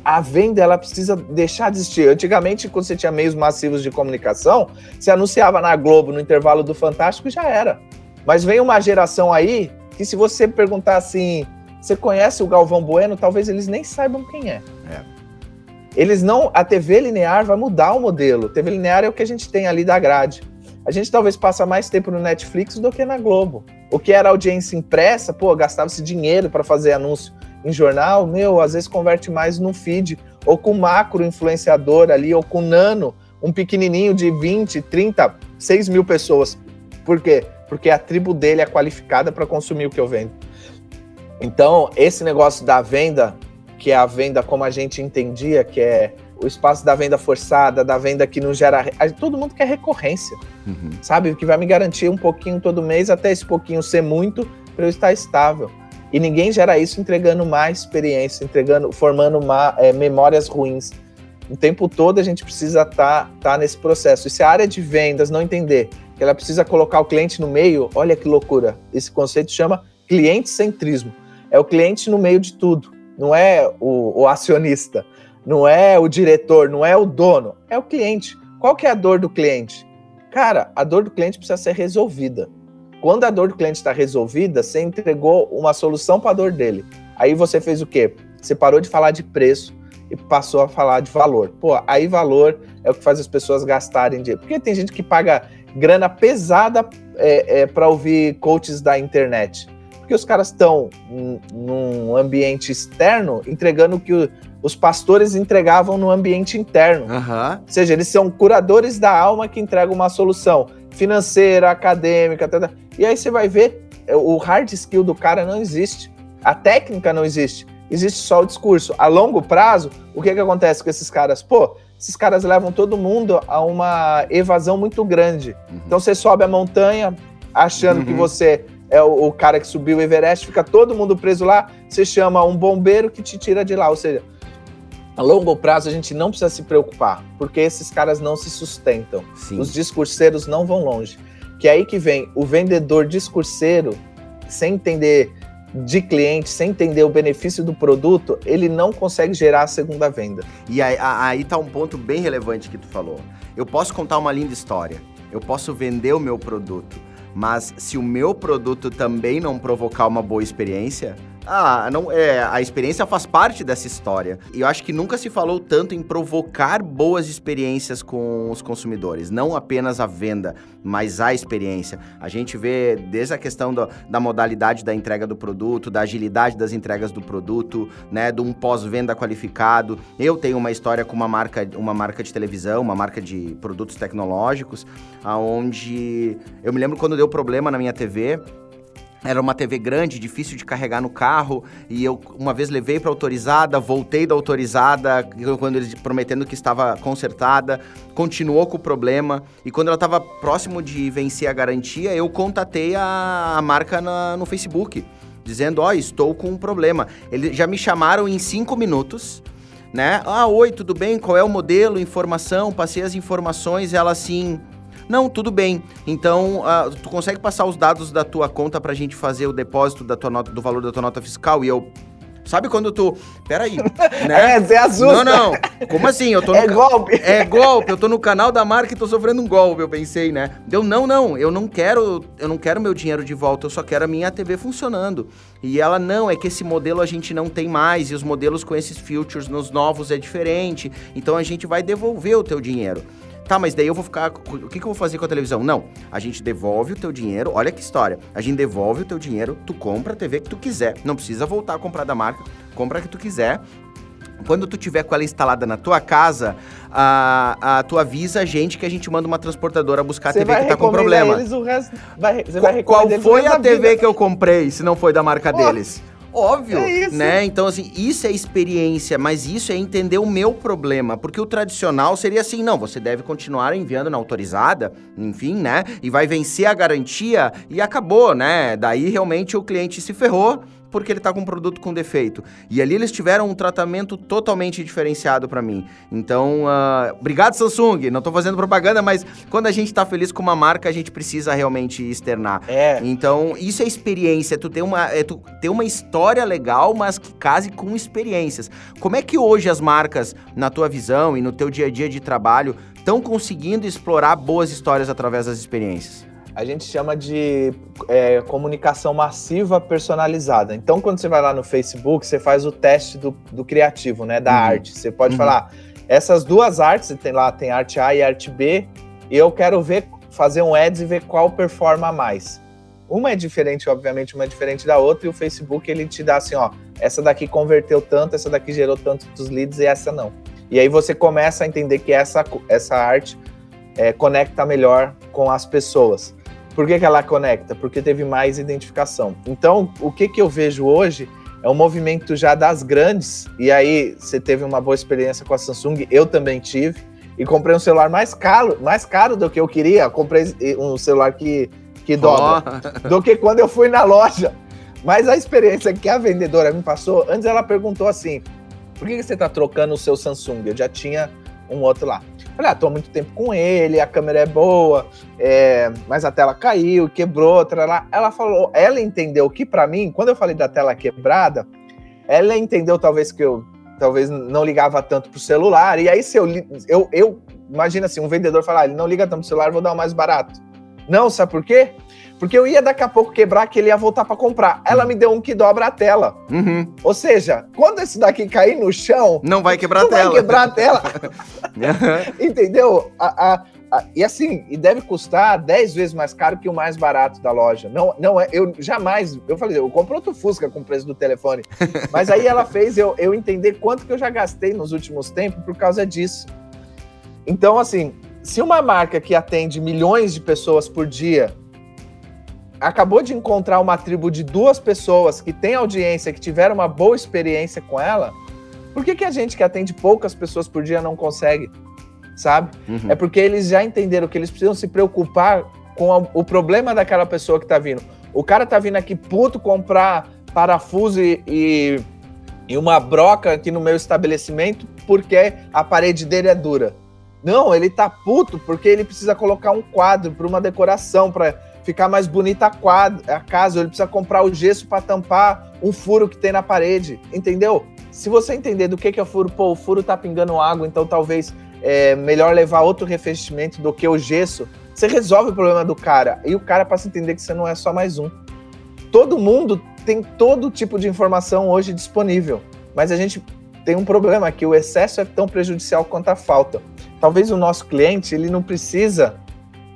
A venda ela precisa deixar de existir. Antigamente, quando você tinha meios massivos de comunicação, você anunciava na Globo no intervalo do Fantástico e já era. Mas vem uma geração aí que se você perguntar assim, você conhece o Galvão Bueno, talvez eles nem saibam quem é. é. Eles não, a TV linear vai mudar o modelo. TV linear é o que a gente tem ali da grade. A gente talvez passa mais tempo no Netflix do que na Globo. O que era audiência impressa, pô, gastava-se dinheiro para fazer anúncio em jornal, meu, às vezes converte mais no feed, ou com macro influenciador ali, ou com nano, um pequenininho de 20, 30, 6 mil pessoas. Por quê? Porque a tribo dele é qualificada para consumir o que eu vendo. Então, esse negócio da venda, que é a venda como a gente entendia, que é o espaço da venda forçada, da venda que não gera. Todo mundo quer recorrência, uhum. sabe? Que vai me garantir um pouquinho todo mês, até esse pouquinho ser muito, para eu estar estável. E ninguém gera isso entregando má experiência, entregando, formando má, é, memórias ruins. O tempo todo a gente precisa estar tá, tá nesse processo. E se a área de vendas não entender que ela precisa colocar o cliente no meio, olha que loucura. Esse conceito chama cliente centrismo. É o cliente no meio de tudo não é o, o, acionista, não é o diretor, não é o dono, é o cliente. Qual que é a dor do cliente? Cara, a dor do cliente precisa ser resolvida. Quando a dor do cliente está resolvida, você entregou uma solução para a dor dele. Aí você fez o quê? Você parou de falar de preço e passou a falar de valor. Pô, aí valor é o que faz as pessoas gastarem dinheiro. Porque tem gente que paga grana pesada é, é, para ouvir coaches da internet porque os caras estão num ambiente externo entregando o que o, os pastores entregavam no ambiente interno. Uhum. Ou seja, eles são curadores da alma que entregam uma solução financeira, acadêmica, etc. e aí você vai ver, é, o hard skill do cara não existe. A técnica não existe. Existe só o discurso. A longo prazo, o que, que acontece com esses caras? Pô, esses caras levam todo mundo a uma evasão muito grande. Uhum. Então você sobe a montanha achando uhum. que você é o, o, cara que subiu o Everest, fica todo mundo preso lá, você chama um bombeiro que te tira de lá. Ou seja, a longo prazo a gente não precisa se preocupar, porque esses caras não se sustentam. Sim. Os discurseiros não vão longe. Que é aí que vem o vendedor discurseiro, sem entender de cliente, sem entender o benefício do produto, ele não consegue gerar a segunda venda. E aí, aí tá um ponto bem relevante que tu falou. Eu posso contar uma linda história, eu posso vender o meu produto, mas se o meu produto também não provocar uma boa experiência, ah, não, é, a experiência faz parte dessa história. E eu acho que nunca se falou tanto em provocar boas experiências com os consumidores. Não apenas a venda, mas a experiência. A gente vê desde a questão do, da modalidade da entrega do produto, da agilidade das entregas do produto, né, de um pós-venda qualificado. Eu tenho uma história com uma marca, uma marca de televisão, uma marca de produtos tecnológicos, aonde eu me lembro quando deu problema na minha TV, era uma TV grande, difícil de carregar no carro, e eu uma vez levei para autorizada, voltei da autorizada, quando eles prometendo que estava consertada, continuou com o problema, e quando ela estava próximo de vencer a garantia, eu contatei a, a marca na, no Facebook, dizendo, ó, oh, estou com um problema. Eles já me chamaram em cinco minutos, né? Ah, oi, tudo bem? Qual é o modelo, informação? Passei as informações, ela assim, não, tudo bem. Então, uh, tu consegue passar os dados da tua conta pra gente fazer o depósito da tua nota, do valor da tua nota fiscal? E eu. Sabe quando tu. Peraí. Né? É, você assusta. Não, não. Como assim? Eu tô no é golpe. É golpe. Eu tô no canal da marca e tô sofrendo um golpe, eu pensei, né? Deu, não, não. Eu não quero. Eu não quero meu dinheiro de volta. Eu só quero a minha TV funcionando. E ela, não, é que esse modelo a gente não tem mais. E os modelos com esses filtros nos novos é diferente. Então a gente vai devolver o teu dinheiro. Tá, mas daí eu vou ficar. O que, que eu vou fazer com a televisão? Não. A gente devolve o teu dinheiro. Olha que história. A gente devolve o teu dinheiro, tu compra a TV que tu quiser. Não precisa voltar a comprar da marca. Compra a que tu quiser. Quando tu tiver com ela instalada na tua casa, a, a, tu avisa a gente que a gente manda uma transportadora buscar a TV que tá com problema. Eles o resto, vai, vai Qual foi a TV vida. que eu comprei, se não foi da marca oh. deles? Óbvio, é né? Então, assim, isso é experiência, mas isso é entender o meu problema. Porque o tradicional seria assim, não, você deve continuar enviando na autorizada, enfim, né? E vai vencer a garantia e acabou, né? Daí realmente o cliente se ferrou, porque ele tá com um produto com defeito. E ali eles tiveram um tratamento totalmente diferenciado para mim. Então, uh, obrigado Samsung. Não tô fazendo propaganda, mas quando a gente tá feliz com uma marca, a gente precisa realmente externar. É. Então, isso é experiência. Tu tem uma, é, tu tem uma história legal, mas que case com experiências. Como é que hoje as marcas, na tua visão e no teu dia a dia de trabalho, estão conseguindo explorar boas histórias através das experiências? A gente chama de é, comunicação massiva personalizada. Então, quando você vai lá no Facebook, você faz o teste do, do criativo, né? Da uhum. arte. Você pode uhum. falar, essas duas artes, tem lá, tem arte A e arte B, e eu quero ver, fazer um ads e ver qual performa mais. Uma é diferente, obviamente, uma é diferente da outra, e o Facebook ele te dá assim, ó, essa daqui converteu tanto, essa daqui gerou tantos leads e essa não. E aí você começa a entender que essa, essa arte é, conecta melhor com as pessoas. Por que, que ela conecta? Porque teve mais identificação. Então, o que, que eu vejo hoje é um movimento já das grandes, e aí você teve uma boa experiência com a Samsung, eu também tive, e comprei um celular mais caro, mais caro do que eu queria, comprei um celular que, que dobra, oh. do que quando eu fui na loja. Mas a experiência que a vendedora me passou, antes ela perguntou assim, por que, que você está trocando o seu Samsung? Eu já tinha um outro lá. Falei, ah, tô há muito tempo com ele, a câmera é boa, é, mas a tela caiu, quebrou, outra Ela falou, ela entendeu que para mim, quando eu falei da tela quebrada, ela entendeu talvez que eu talvez não ligava tanto pro celular. E aí se eu eu, eu imagina assim, um vendedor falar, ah, ele não liga tanto pro celular, vou dar o mais barato. Não, sabe por quê? Porque eu ia daqui a pouco quebrar que ele ia voltar para comprar. Ela me deu um que dobra a tela. Uhum. Ou seja, quando esse daqui cair no chão. Não vai quebrar não a tela. Vai quebrar a tela. Entendeu? A, a, a, e assim, e deve custar 10 vezes mais caro que o mais barato da loja. Não, não é, eu jamais, eu falei, eu compro outro Fusca com o preço do telefone. Mas aí ela fez eu, eu entender quanto que eu já gastei nos últimos tempos por causa disso. Então, assim, se uma marca que atende milhões de pessoas por dia acabou de encontrar uma tribo de duas pessoas que tem audiência, que tiveram uma boa experiência com ela, por que, que a gente que atende poucas pessoas por dia não consegue? Sabe? Uhum. É porque eles já entenderam que eles precisam se preocupar com a, o problema daquela pessoa que tá vindo. O cara tá vindo aqui puto comprar parafuso e, e, e uma broca aqui no meu estabelecimento porque a parede dele é dura. Não, ele tá puto porque ele precisa colocar um quadro para uma decoração, para ficar mais bonita a, quadra, a casa, ele precisa comprar o gesso para tampar um furo que tem na parede, entendeu? Se você entender do que, que é o furo, pô, o furo tá pingando água, então talvez é melhor levar outro revestimento do que o gesso, você resolve o problema do cara. E o cara passa a entender que você não é só mais um. Todo mundo tem todo tipo de informação hoje disponível, mas a gente tem um problema que o excesso é tão prejudicial quanto a falta. Talvez o nosso cliente ele não precisa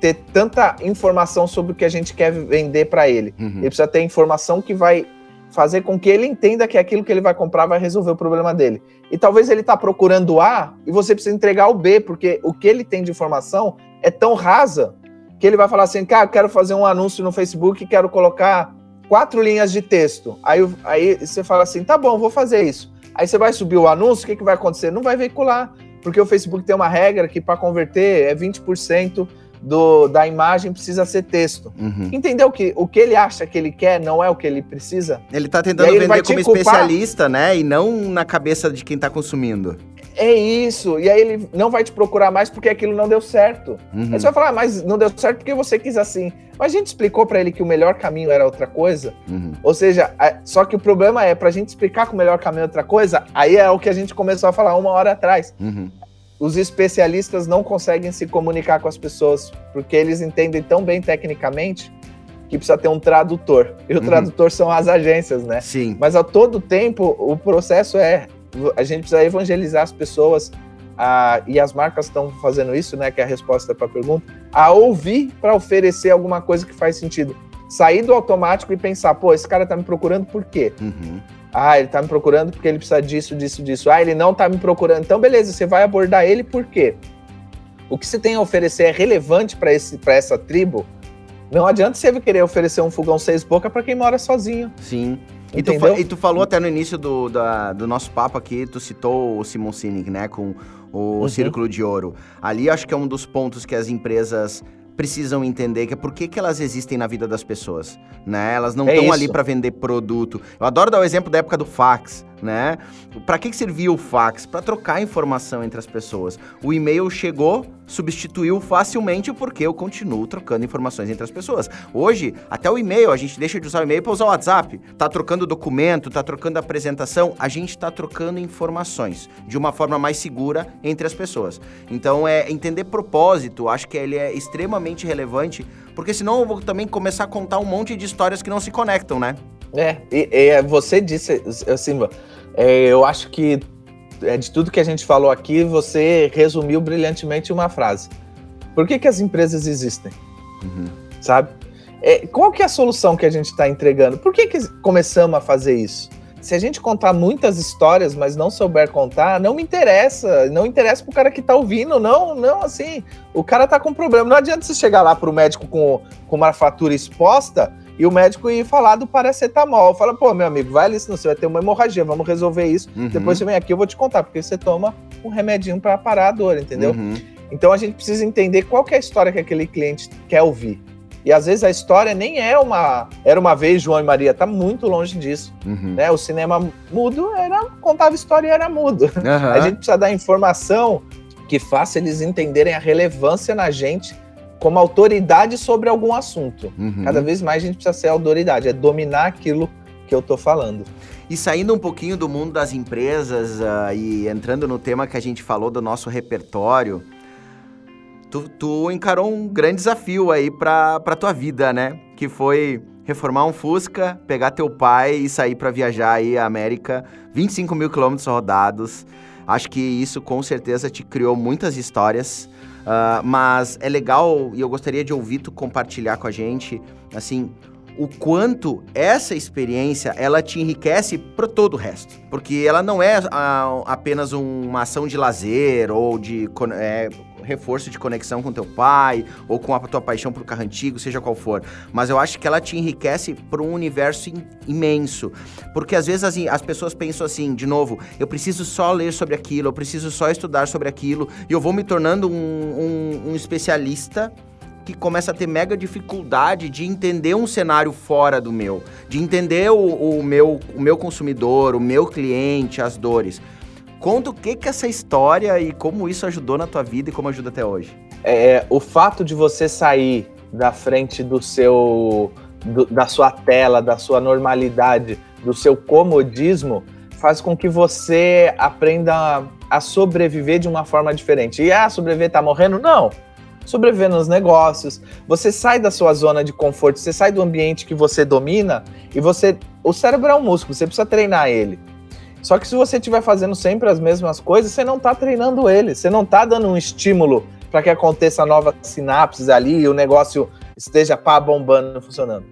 ter tanta informação sobre o que a gente quer vender para ele. Uhum. Ele precisa ter informação que vai fazer com que ele entenda que aquilo que ele vai comprar vai resolver o problema dele. E talvez ele está procurando A e você precisa entregar o B, porque o que ele tem de informação é tão rasa que ele vai falar assim, cara, quero fazer um anúncio no Facebook, quero colocar quatro linhas de texto. Aí, aí você fala assim, tá bom, vou fazer isso. Aí você vai subir o anúncio, o que, que vai acontecer? Não vai veicular, porque o Facebook tem uma regra que para converter é 20% do, da imagem precisa ser texto. Uhum. Entendeu que o que ele acha que ele quer não é o que ele precisa? Ele tá tentando vender como especialista, né? E não na cabeça de quem tá consumindo. É isso. E aí ele não vai te procurar mais porque aquilo não deu certo. Uhum. Aí você vai falar, ah, mas não deu certo porque você quis assim. Mas a gente explicou para ele que o melhor caminho era outra coisa. Uhum. Ou seja, só que o problema é, pra gente explicar que o melhor caminho é outra coisa, aí é o que a gente começou a falar uma hora atrás. Uhum os especialistas não conseguem se comunicar com as pessoas, porque eles entendem tão bem tecnicamente que precisa ter um tradutor. E o uhum. tradutor são as agências, né? Sim. Mas a todo tempo o processo é a gente precisa evangelizar as pessoas a, e as marcas estão fazendo isso, né? Que é a resposta para a pergunta, a ouvir para oferecer alguma coisa que faz sentido. Sair do automático e pensar, pô, esse cara tá me procurando por quê? Uhum. Ah, ele tá me procurando porque ele precisa disso, disso, disso. Ah, ele não tá me procurando. Então, beleza, você vai abordar ele por quê? O que você tem a oferecer é relevante para essa tribo. Não adianta você querer oferecer um fogão seis boca para quem mora sozinho. Sim. E tu, e tu, falou até no início do, da, do nosso papo aqui, tu citou o Simon Sinek, né, com o uhum. Círculo de Ouro. Ali acho que é um dos pontos que as empresas precisam entender que é por que, que elas existem na vida das pessoas, né? Elas não estão é ali para vender produto. Eu adoro dar o exemplo da época do fax né? Para que, que servia o fax? Para trocar informação entre as pessoas. O e-mail chegou, substituiu facilmente porque eu continuo trocando informações entre as pessoas. Hoje, até o e-mail, a gente deixa de usar o e-mail para usar o WhatsApp. Tá trocando documento, tá trocando apresentação, a gente tá trocando informações de uma forma mais segura entre as pessoas. Então, é entender propósito, acho que ele é extremamente relevante, porque senão eu vou também começar a contar um monte de histórias que não se conectam, né? É, e, e você disse, assim, é, eu acho que é, de tudo que a gente falou aqui, você resumiu brilhantemente uma frase. Por que, que as empresas existem? Uhum. Sabe? É, qual que é a solução que a gente está entregando? Por que, que começamos a fazer isso? Se a gente contar muitas histórias, mas não souber contar, não me interessa. Não interessa pro cara que tá ouvindo, não, não, assim. O cara tá com problema. Não adianta você chegar lá pro médico com, com uma fratura exposta e o médico ia falar do paracetamol. Fala, pô, meu amigo, vai ali, senão você vai ter uma hemorragia, vamos resolver isso. Uhum. Depois você vem aqui, eu vou te contar, porque você toma um remedinho para parar a dor, entendeu? Uhum. Então a gente precisa entender qual é a história que aquele cliente quer ouvir. E às vezes a história nem é uma. Era uma vez João e Maria, tá muito longe disso. Uhum. Né? O cinema mudo era contava história e era mudo. Uhum. A gente precisa dar informação que faça eles entenderem a relevância na gente como autoridade sobre algum assunto. Uhum. Cada vez mais a gente precisa ser autoridade, é dominar aquilo que eu tô falando. E saindo um pouquinho do mundo das empresas uh, e entrando no tema que a gente falou do nosso repertório, tu, tu encarou um grande desafio aí pra, pra tua vida, né? Que foi reformar um Fusca, pegar teu pai e sair para viajar aí a América, 25 mil quilômetros rodados. Acho que isso com certeza te criou muitas histórias. Uh, mas é legal e eu gostaria de ouvir tu compartilhar com a gente, assim, o quanto essa experiência ela te enriquece para todo o resto. Porque ela não é uh, apenas uma ação de lazer ou de é, reforço de conexão com teu pai ou com a tua paixão por carro antigo, seja qual for. Mas eu acho que ela te enriquece para um universo imenso. Porque às vezes as, as pessoas pensam assim, de novo, eu preciso só ler sobre aquilo, eu preciso só estudar sobre aquilo, e eu vou me tornando um, um, um especialista que começa a ter mega dificuldade de entender um cenário fora do meu, de entender o, o, meu, o meu consumidor, o meu cliente, as dores. Conta o que que essa história e como isso ajudou na tua vida e como ajuda até hoje. É, o fato de você sair da frente do seu do, da sua tela, da sua normalidade, do seu comodismo, faz com que você aprenda a sobreviver de uma forma diferente. E ah, sobreviver tá morrendo? Não. Sobreviver nos negócios. Você sai da sua zona de conforto, você sai do ambiente que você domina e você. O cérebro é um músculo, você precisa treinar ele. Só que se você estiver fazendo sempre as mesmas coisas, você não está treinando ele, você não está dando um estímulo para que aconteça novas sinapses ali e o negócio esteja pá bombando, funcionando.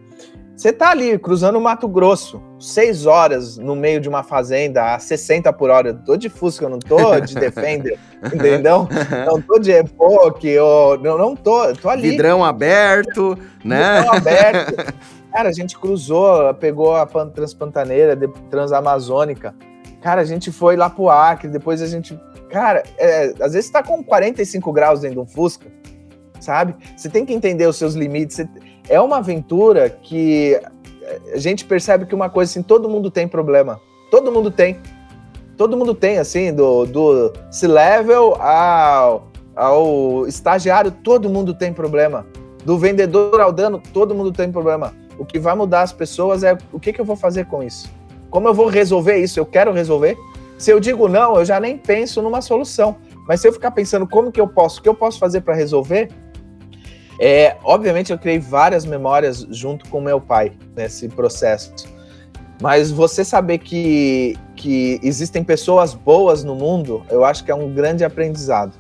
Você está ali cruzando o Mato Grosso, seis horas no meio de uma fazenda a 60 por hora. Eu tô de Fusca, eu não tô de Defender, entendeu? Não tô de Epoch, eu não, não tô, tô ali. Vidrão aberto, né? Vidrão aberto. Cara, a gente cruzou, pegou a Transpantaneira, Transamazônica. Cara, a gente foi lá pro Acre, depois a gente. Cara, é, às vezes tá com 45 graus dentro de um Fusca, sabe? Você tem que entender os seus limites. Você... É uma aventura que a gente percebe que uma coisa assim, todo mundo tem problema. Todo mundo tem. Todo mundo tem, assim, do, do C-level ao, ao estagiário, todo mundo tem problema. Do vendedor ao dano, todo mundo tem problema. O que vai mudar as pessoas é o que, que eu vou fazer com isso. Como eu vou resolver isso? Eu quero resolver? Se eu digo não, eu já nem penso numa solução. Mas se eu ficar pensando como que eu posso, o que eu posso fazer para resolver, é, obviamente eu criei várias memórias junto com meu pai nesse processo. Mas você saber que, que existem pessoas boas no mundo, eu acho que é um grande aprendizado.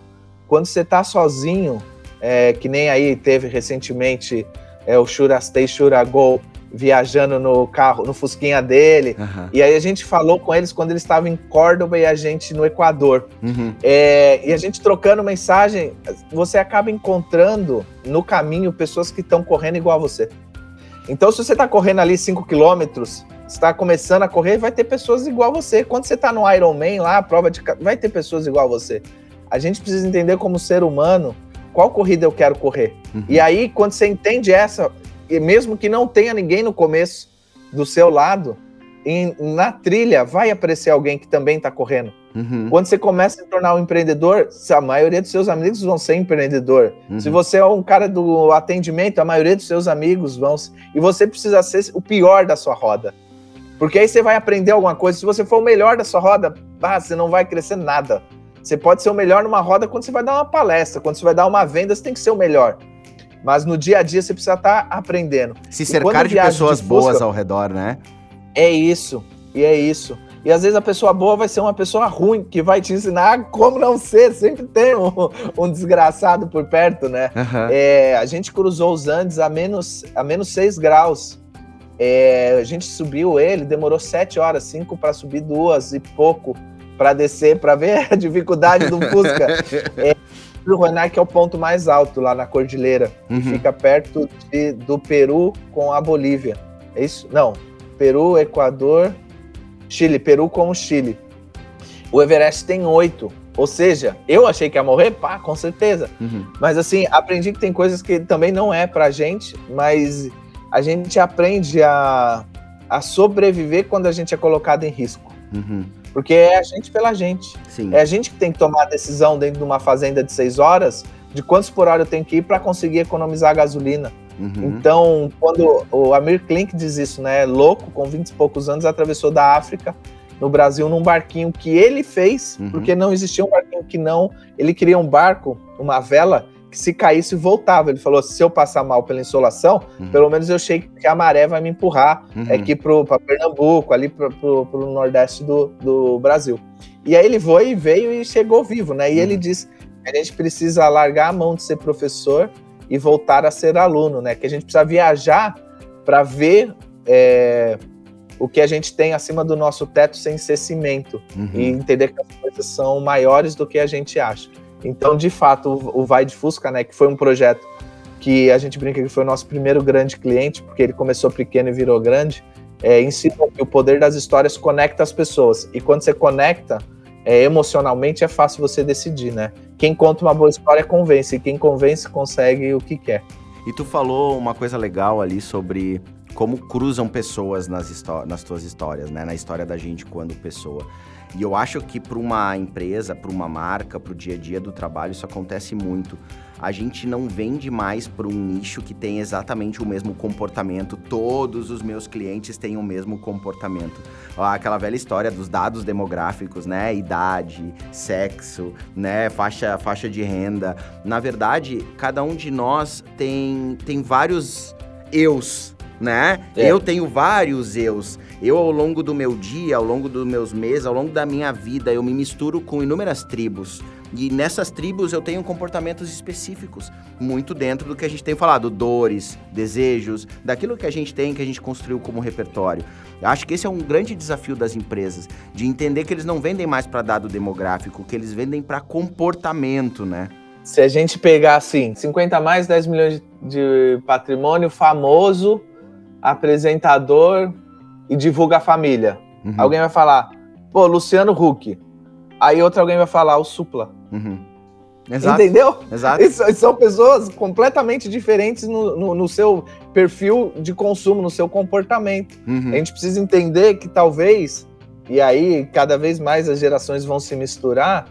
Quando você está sozinho, é, que nem aí teve recentemente é, o Shurastei Shuragol, viajando no carro, no Fusquinha dele. Uhum. E aí a gente falou com eles quando eles estavam em Córdoba e a gente no Equador. Uhum. É, e a gente trocando mensagem, você acaba encontrando no caminho pessoas que estão correndo igual a você. Então, se você está correndo ali 5 quilômetros, está começando a correr, vai ter pessoas igual a você. Quando você está no Ironman lá, a prova de vai ter pessoas igual a você. A gente precisa entender como ser humano qual corrida eu quero correr. Uhum. E aí, quando você entende essa, e mesmo que não tenha ninguém no começo do seu lado, em, na trilha vai aparecer alguém que também está correndo. Uhum. Quando você começa a se tornar um empreendedor, a maioria dos seus amigos vão ser empreendedor. Uhum. Se você é um cara do atendimento, a maioria dos seus amigos vão. E você precisa ser o pior da sua roda. Porque aí você vai aprender alguma coisa. Se você for o melhor da sua roda, ah, você não vai crescer nada. Você pode ser o melhor numa roda quando você vai dar uma palestra, quando você vai dar uma venda, você tem que ser o melhor. Mas no dia a dia você precisa estar tá aprendendo. Se cercar de pessoas de boas ao redor, né? É isso, e é isso. E às vezes a pessoa boa vai ser uma pessoa ruim, que vai te ensinar como não ser. Sempre tem um, um desgraçado por perto, né? Uhum. É, a gente cruzou os Andes a menos, a menos 6 graus. É, a gente subiu ele, demorou 7 horas, 5 para subir, duas e pouco para descer, para ver a dificuldade do Fusca. é, o que é o ponto mais alto lá na cordilheira, uhum. fica perto de, do Peru com a Bolívia. É isso? Não, Peru, Equador, Chile. Peru com o Chile. O Everest tem oito. Ou seja, eu achei que ia morrer, pá, com certeza. Uhum. Mas assim, aprendi que tem coisas que também não é pra gente, mas a gente aprende a, a sobreviver quando a gente é colocado em risco. Uhum. Porque é a gente pela gente. Sim. É a gente que tem que tomar a decisão dentro de uma fazenda de seis horas de quantos por hora eu tenho que ir para conseguir economizar gasolina. Uhum. Então, quando o Amir Klink diz isso, né, louco, com 20 e poucos anos, atravessou da África no Brasil num barquinho que ele fez, uhum. porque não existia um barquinho que não. Ele queria um barco, uma vela, que se caísse voltava. Ele falou: se eu passar mal pela insolação, uhum. pelo menos eu sei que a maré vai me empurrar uhum. aqui para Pernambuco, ali para o nordeste do, do Brasil. E aí ele foi, veio e chegou vivo, né? E uhum. ele disse: a gente precisa largar a mão de ser professor e voltar a ser aluno, né? Que a gente precisa viajar para ver é, o que a gente tem acima do nosso teto sem ser cimento uhum. e entender que as coisas são maiores do que a gente acha. Então, de fato, o, Vai de Fusca, né, que foi um projeto que a gente brinca que foi o nosso primeiro grande cliente, porque ele começou pequeno e virou grande, é, ensinou que o poder das histórias conecta as pessoas. E quando você conecta, é, emocionalmente é fácil você decidir, né? Quem conta uma boa história convence, e quem convence consegue o que quer. E tu falou uma coisa legal ali sobre como cruzam pessoas nas, nas tuas histórias, né? Na história da gente quando pessoa. E eu acho que para uma empresa, para uma marca, para o dia a dia do trabalho, isso acontece muito a gente não vende mais para um nicho que tem exatamente o mesmo comportamento. Todos os meus clientes têm o mesmo comportamento. Aquela velha história dos dados demográficos, né? Idade, sexo, né? Faixa, faixa de renda. Na verdade, cada um de nós tem, tem vários eus, né? É. Eu tenho vários eus. Eu, ao longo do meu dia, ao longo dos meus meses, ao longo da minha vida, eu me misturo com inúmeras tribos. E nessas tribos eu tenho comportamentos específicos, muito dentro do que a gente tem falado, dores, desejos, daquilo que a gente tem, que a gente construiu como repertório. Eu acho que esse é um grande desafio das empresas, de entender que eles não vendem mais para dado demográfico, que eles vendem para comportamento, né? Se a gente pegar assim, 50 mais 10 milhões de patrimônio, famoso, apresentador e divulga a família. Uhum. Alguém vai falar, pô, Luciano Huck. Aí outro alguém vai falar, o Supla. Uhum. Exato. Entendeu? Exato. São pessoas completamente diferentes no, no, no, seu perfil de consumo, no seu comportamento. Uhum. A gente precisa entender que talvez, e aí cada vez mais as gerações vão se misturar,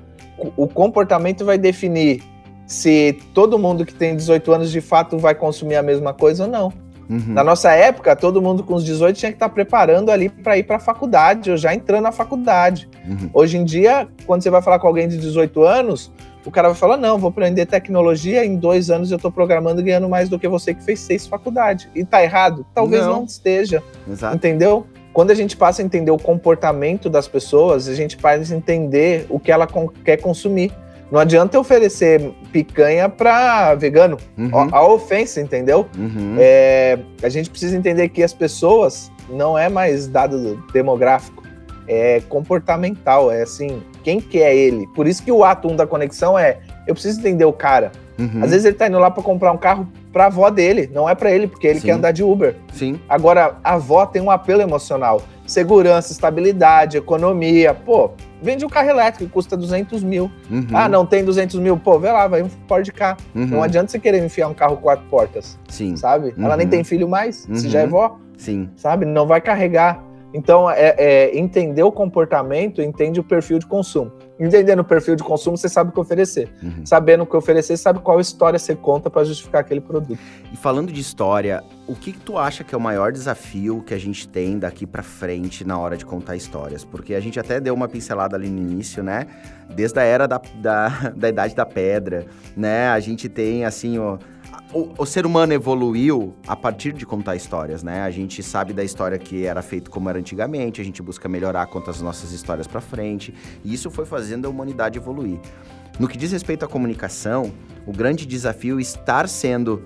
o comportamento vai definir se todo mundo que tem 18 anos de fato vai consumir a mesma coisa ou não. Uhum. Na nossa época, todo mundo com os 18 tinha que estar tá preparando ali para ir para a faculdade, ou já entrando na faculdade. Uhum. Hoje em dia, quando você vai falar com alguém de 18 anos, o cara vai falar: não, vou aprender tecnologia, em dois anos eu estou programando ganhando mais do que você que fez seis faculdade. E tá errado? Talvez não, não esteja. Exato. Entendeu? Quando a gente passa a entender o comportamento das pessoas, a gente passa a entender o que ela quer consumir. Não adianta oferecer picanha para vegano. Uhum. A, a, ofensa, entendeu? Uhum. É, a gente precisa entender que as pessoas não é mais dado demográfico, é comportamental. É assim, quem que é ele? Por isso que o ato 1 um da conexão é eu preciso entender o cara. Uhum. Às vezes ele tá indo lá para comprar um carro para a avó dele, não é para ele, porque ele Sim. quer andar de Uber. Sim. Agora, a avó tem um apelo emocional. Segurança, estabilidade, economia. Pô, Vende um carro elétrico que custa 200 mil. Uhum. Ah, não tem 200 mil? Pô, vê lá, vai um Ford K. Uhum. Não adianta você querer enfiar um carro quatro portas, Sim, sabe? Ela nem Uhum. tem filho mais, se Uhum. já é vó, sim. sabe? Não vai carregar. Então, é, é entender o comportamento, entende o perfil de consumo. Entendendo o perfil de consumo, você sabe o que oferecer. Uhum. Sabendo o que oferecer, você sabe qual história você conta para justificar aquele produto. E falando de história, o que, que tu acha que é o maior desafio que a gente tem daqui pra frente na hora de contar histórias? Porque a gente até deu uma pincelada ali no início, né? Desde a era da, da, da Idade da Pedra, né? A gente tem, assim, ó... O, o ser humano evoluiu a partir de contar histórias, né? A gente sabe da história que era feito como era antigamente, a gente busca melhorar, conta as nossas histórias pra frente, e isso foi fazendo a humanidade evoluir. No que diz respeito à comunicação, o grande desafio está sendo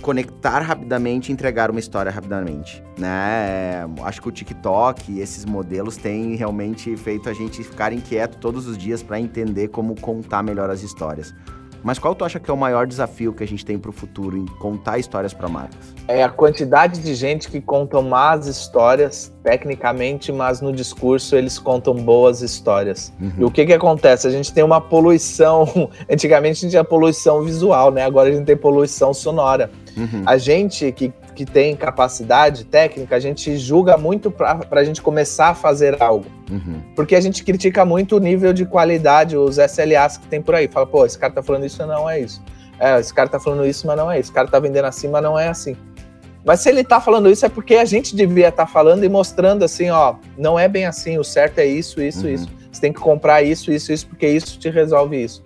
conectar rapidamente e entregar uma história rapidamente, né? Acho que o TikTok e esses modelos têm realmente feito a gente ficar inquieto todos os dias para entender como contar melhor as histórias. Mas qual tu acha que é o maior desafio que a gente tem para o futuro em contar histórias para marcas? É a quantidade de gente que contam más histórias, tecnicamente, mas no discurso eles contam boas histórias. E o que que acontece? A gente tem uma poluição. Antigamente a gente tinha poluição visual, né? Agora a gente tem poluição sonora. Uhum. A gente que, que tem capacidade técnica, a gente julga muito para a gente começar a fazer algo. Uhum. Porque a gente critica muito o nível de qualidade, os SLAs que tem por aí. Fala, pô, esse cara tá falando isso, não é isso. É, esse cara tá falando isso, mas não é isso. Esse cara tá vendendo assim, mas não é assim. Mas se ele tá falando isso, é porque a gente devia estar falando e mostrando assim, ó, não é bem assim, o certo é isso, isso, Uhum. isso. Você tem que comprar isso, isso, isso, porque isso te resolve isso.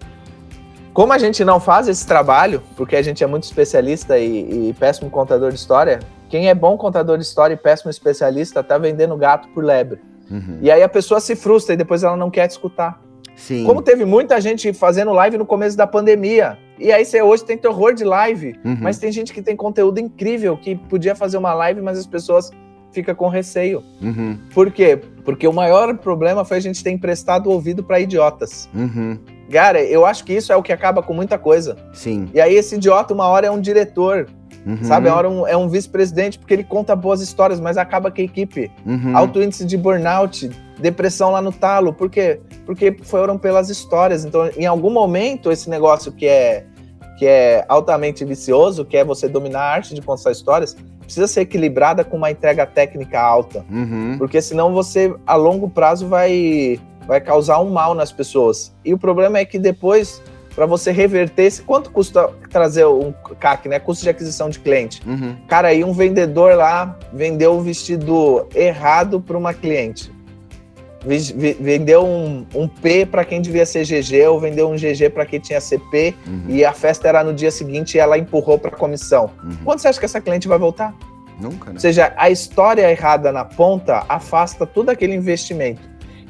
Como a gente não faz esse trabalho, porque a gente é muito especialista e, e péssimo contador de história, quem é bom contador de história e péssimo especialista tá vendendo gato por lebre. Uhum. E aí a pessoa se frustra e depois ela não quer te escutar. Sim. Como teve muita gente fazendo live no começo da pandemia. E aí você hoje tem terror de live. Uhum. Mas tem gente que tem conteúdo incrível, que podia fazer uma live, mas as pessoas ficam com receio. Uhum. Por quê? Porque o maior problema foi a gente ter emprestado o ouvido para idiotas. Uhum. Cara, eu acho que isso é o que acaba com muita coisa. Sim. E aí esse idiota, uma hora é um diretor, Uhum. sabe? Hora um- é um vice-presidente, porque ele conta boas histórias, mas acaba com a equipe. Uhum. Alto índice de burnout, depressão lá no talo. Por quê? Porque foram pelas histórias. Então, em algum momento, esse negócio que é, que é altamente vicioso, que é você dominar a arte de contar histórias, precisa ser equilibrada com uma entrega técnica alta. Uhum. Porque senão você, a longo prazo, vai, vai causar um mal nas pessoas. E o problema é que depois, para você reverter, esse, quanto custa trazer um CAC, né? Custo de aquisição de cliente? Uhum. Cara, aí um vendedor lá vendeu o vestido errado para uma cliente. Vendeu um, um P para quem devia ser GG, ou vendeu um GG para quem tinha CP, Uhum. e a festa era no dia seguinte e ela empurrou para comissão. Uhum. Quando você acha que essa cliente vai voltar? Nunca, né? Ou seja, a história errada na ponta afasta todo aquele investimento.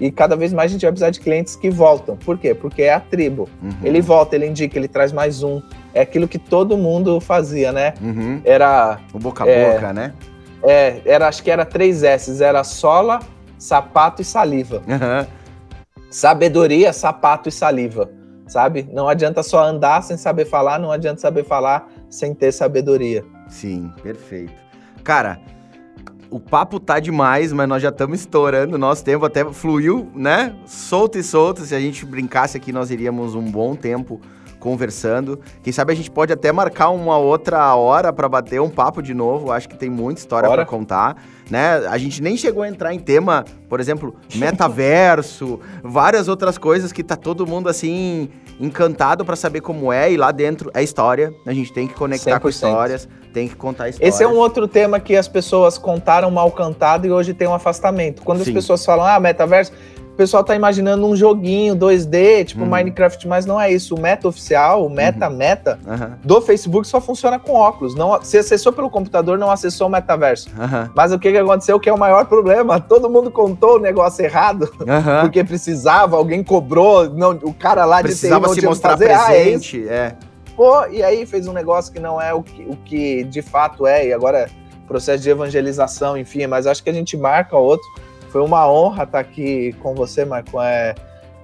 E cada vez mais a gente vai precisar de clientes que voltam. Por quê? Porque é a tribo. Uhum. Ele volta, ele indica, ele traz mais um. É aquilo que todo mundo fazia, né? Uhum. Era O boca a É. boca, né? É, era, acho que era três S's, era sola, sapato e saliva. Aham. Sabedoria, sapato e saliva, sabe? Não adianta só andar sem saber falar, não adianta saber falar sem ter sabedoria. Sim, perfeito. Cara, o papo tá demais, mas nós já estamos estourando o nosso tempo, até fluiu, né? Solto e solto. Se a gente brincasse aqui, nós iríamos um bom tempo conversando. Quem sabe a gente pode até marcar uma outra hora para bater um papo de novo. Acho que tem muita história para contar, né? A gente nem chegou a entrar em tema, por exemplo, metaverso, várias outras coisas que tá todo mundo assim encantado para saber como é e lá dentro é história. A gente tem que conectar com 100%. histórias, tem que contar histórias. Esse é um outro tema que as pessoas contaram mal cantado e hoje tem um afastamento. Quando Sim. as pessoas falam, ah, metaverso, o pessoal tá imaginando um joguinho 2D, tipo Uhum. Minecraft, mas não é isso. O meta oficial, o meta meta Aham, do Facebook só funciona com óculos. Não, se acessou pelo computador, não acessou o metaverso. Mas o que, que aconteceu que é o maior problema? Todo mundo contou o negócio errado, porque precisava, alguém cobrou, não, o cara lá de TI Precisava não se mostrar fazer, ah, é presente, é. Pô, e aí fez um negócio que não é o que, o que de fato é, e agora processo de evangelização, enfim, mas acho que a gente marca outro. Foi uma honra estar aqui com você, Marco. É,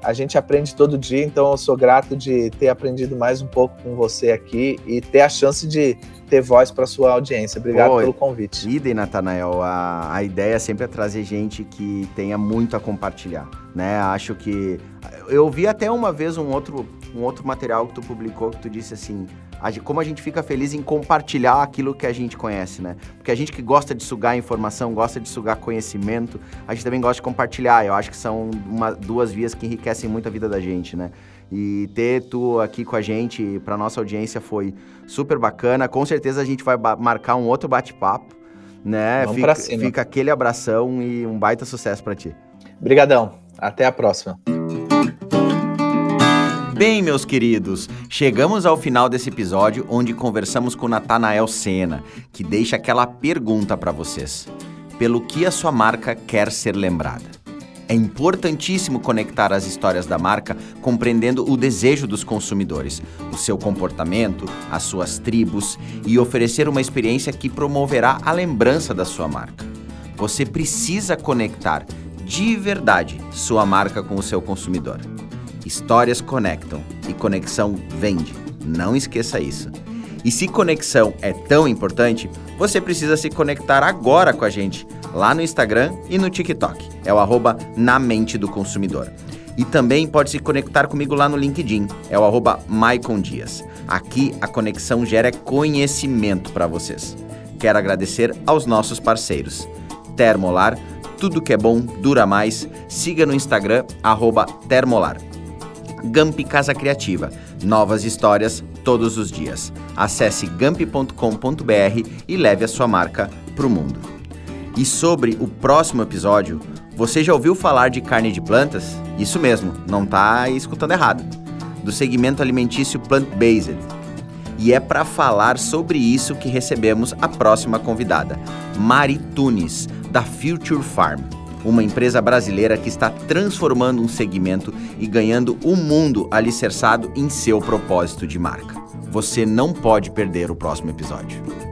a gente aprende todo dia, então eu sou grato de ter aprendido mais um pouco com você aqui e ter a chance de ter voz para sua audiência. Obrigado pelo convite. Idem, Natanael. A, a ideia sempre é trazer gente que tenha muito a compartilhar, né? Acho que eu vi até uma vez um outro um outro material que tu publicou que tu disse assim, como a gente fica feliz em compartilhar aquilo que a gente conhece, né? Porque a gente que gosta de sugar informação, gosta de sugar conhecimento, a gente também gosta de compartilhar. Eu acho que são uma, duas vias que enriquecem muito a vida da gente, né? E ter tu aqui com a gente, para nossa audiência, foi super bacana. Com certeza a gente vai marcar um outro bate-papo, né? Vamos fica, cima. fica aquele abração e um baita sucesso para ti. Obrigadão. Até a próxima. Bem, meus queridos, chegamos ao final desse episódio onde conversamos com Natanael Sena, que deixa aquela pergunta para vocês: pelo que a sua marca quer ser lembrada? É importantíssimo conectar as histórias da marca compreendendo o desejo dos consumidores, o seu comportamento, as suas tribos e oferecer uma experiência que promoverá a lembrança da sua marca. Você precisa conectar de verdade sua marca com o seu consumidor. Histórias conectam e conexão vende. Não esqueça isso. E se conexão é tão importante, você precisa se conectar agora com a gente, lá no Instagram e no TikTok. É o arroba na mente do consumidor. E também pode se conectar comigo lá no LinkedIn, é o arroba Dias. Aqui a conexão gera conhecimento para vocês. Quero agradecer aos nossos parceiros. Termolar, tudo que é bom dura mais. Siga no Instagram, arroba Termolar. Gamp Casa Criativa. Novas histórias todos os dias. Acesse gamp.com.br e leve a sua marca para o mundo. E sobre o próximo episódio, você já ouviu falar de carne de plantas? Isso mesmo, não está escutando errado. Do segmento alimentício plant-based. E é para falar sobre isso que recebemos a próxima convidada, Mari Tunes, da Future Farm uma empresa brasileira que está transformando um segmento e ganhando o um mundo alicerçado em seu propósito de marca. Você não pode perder o próximo episódio.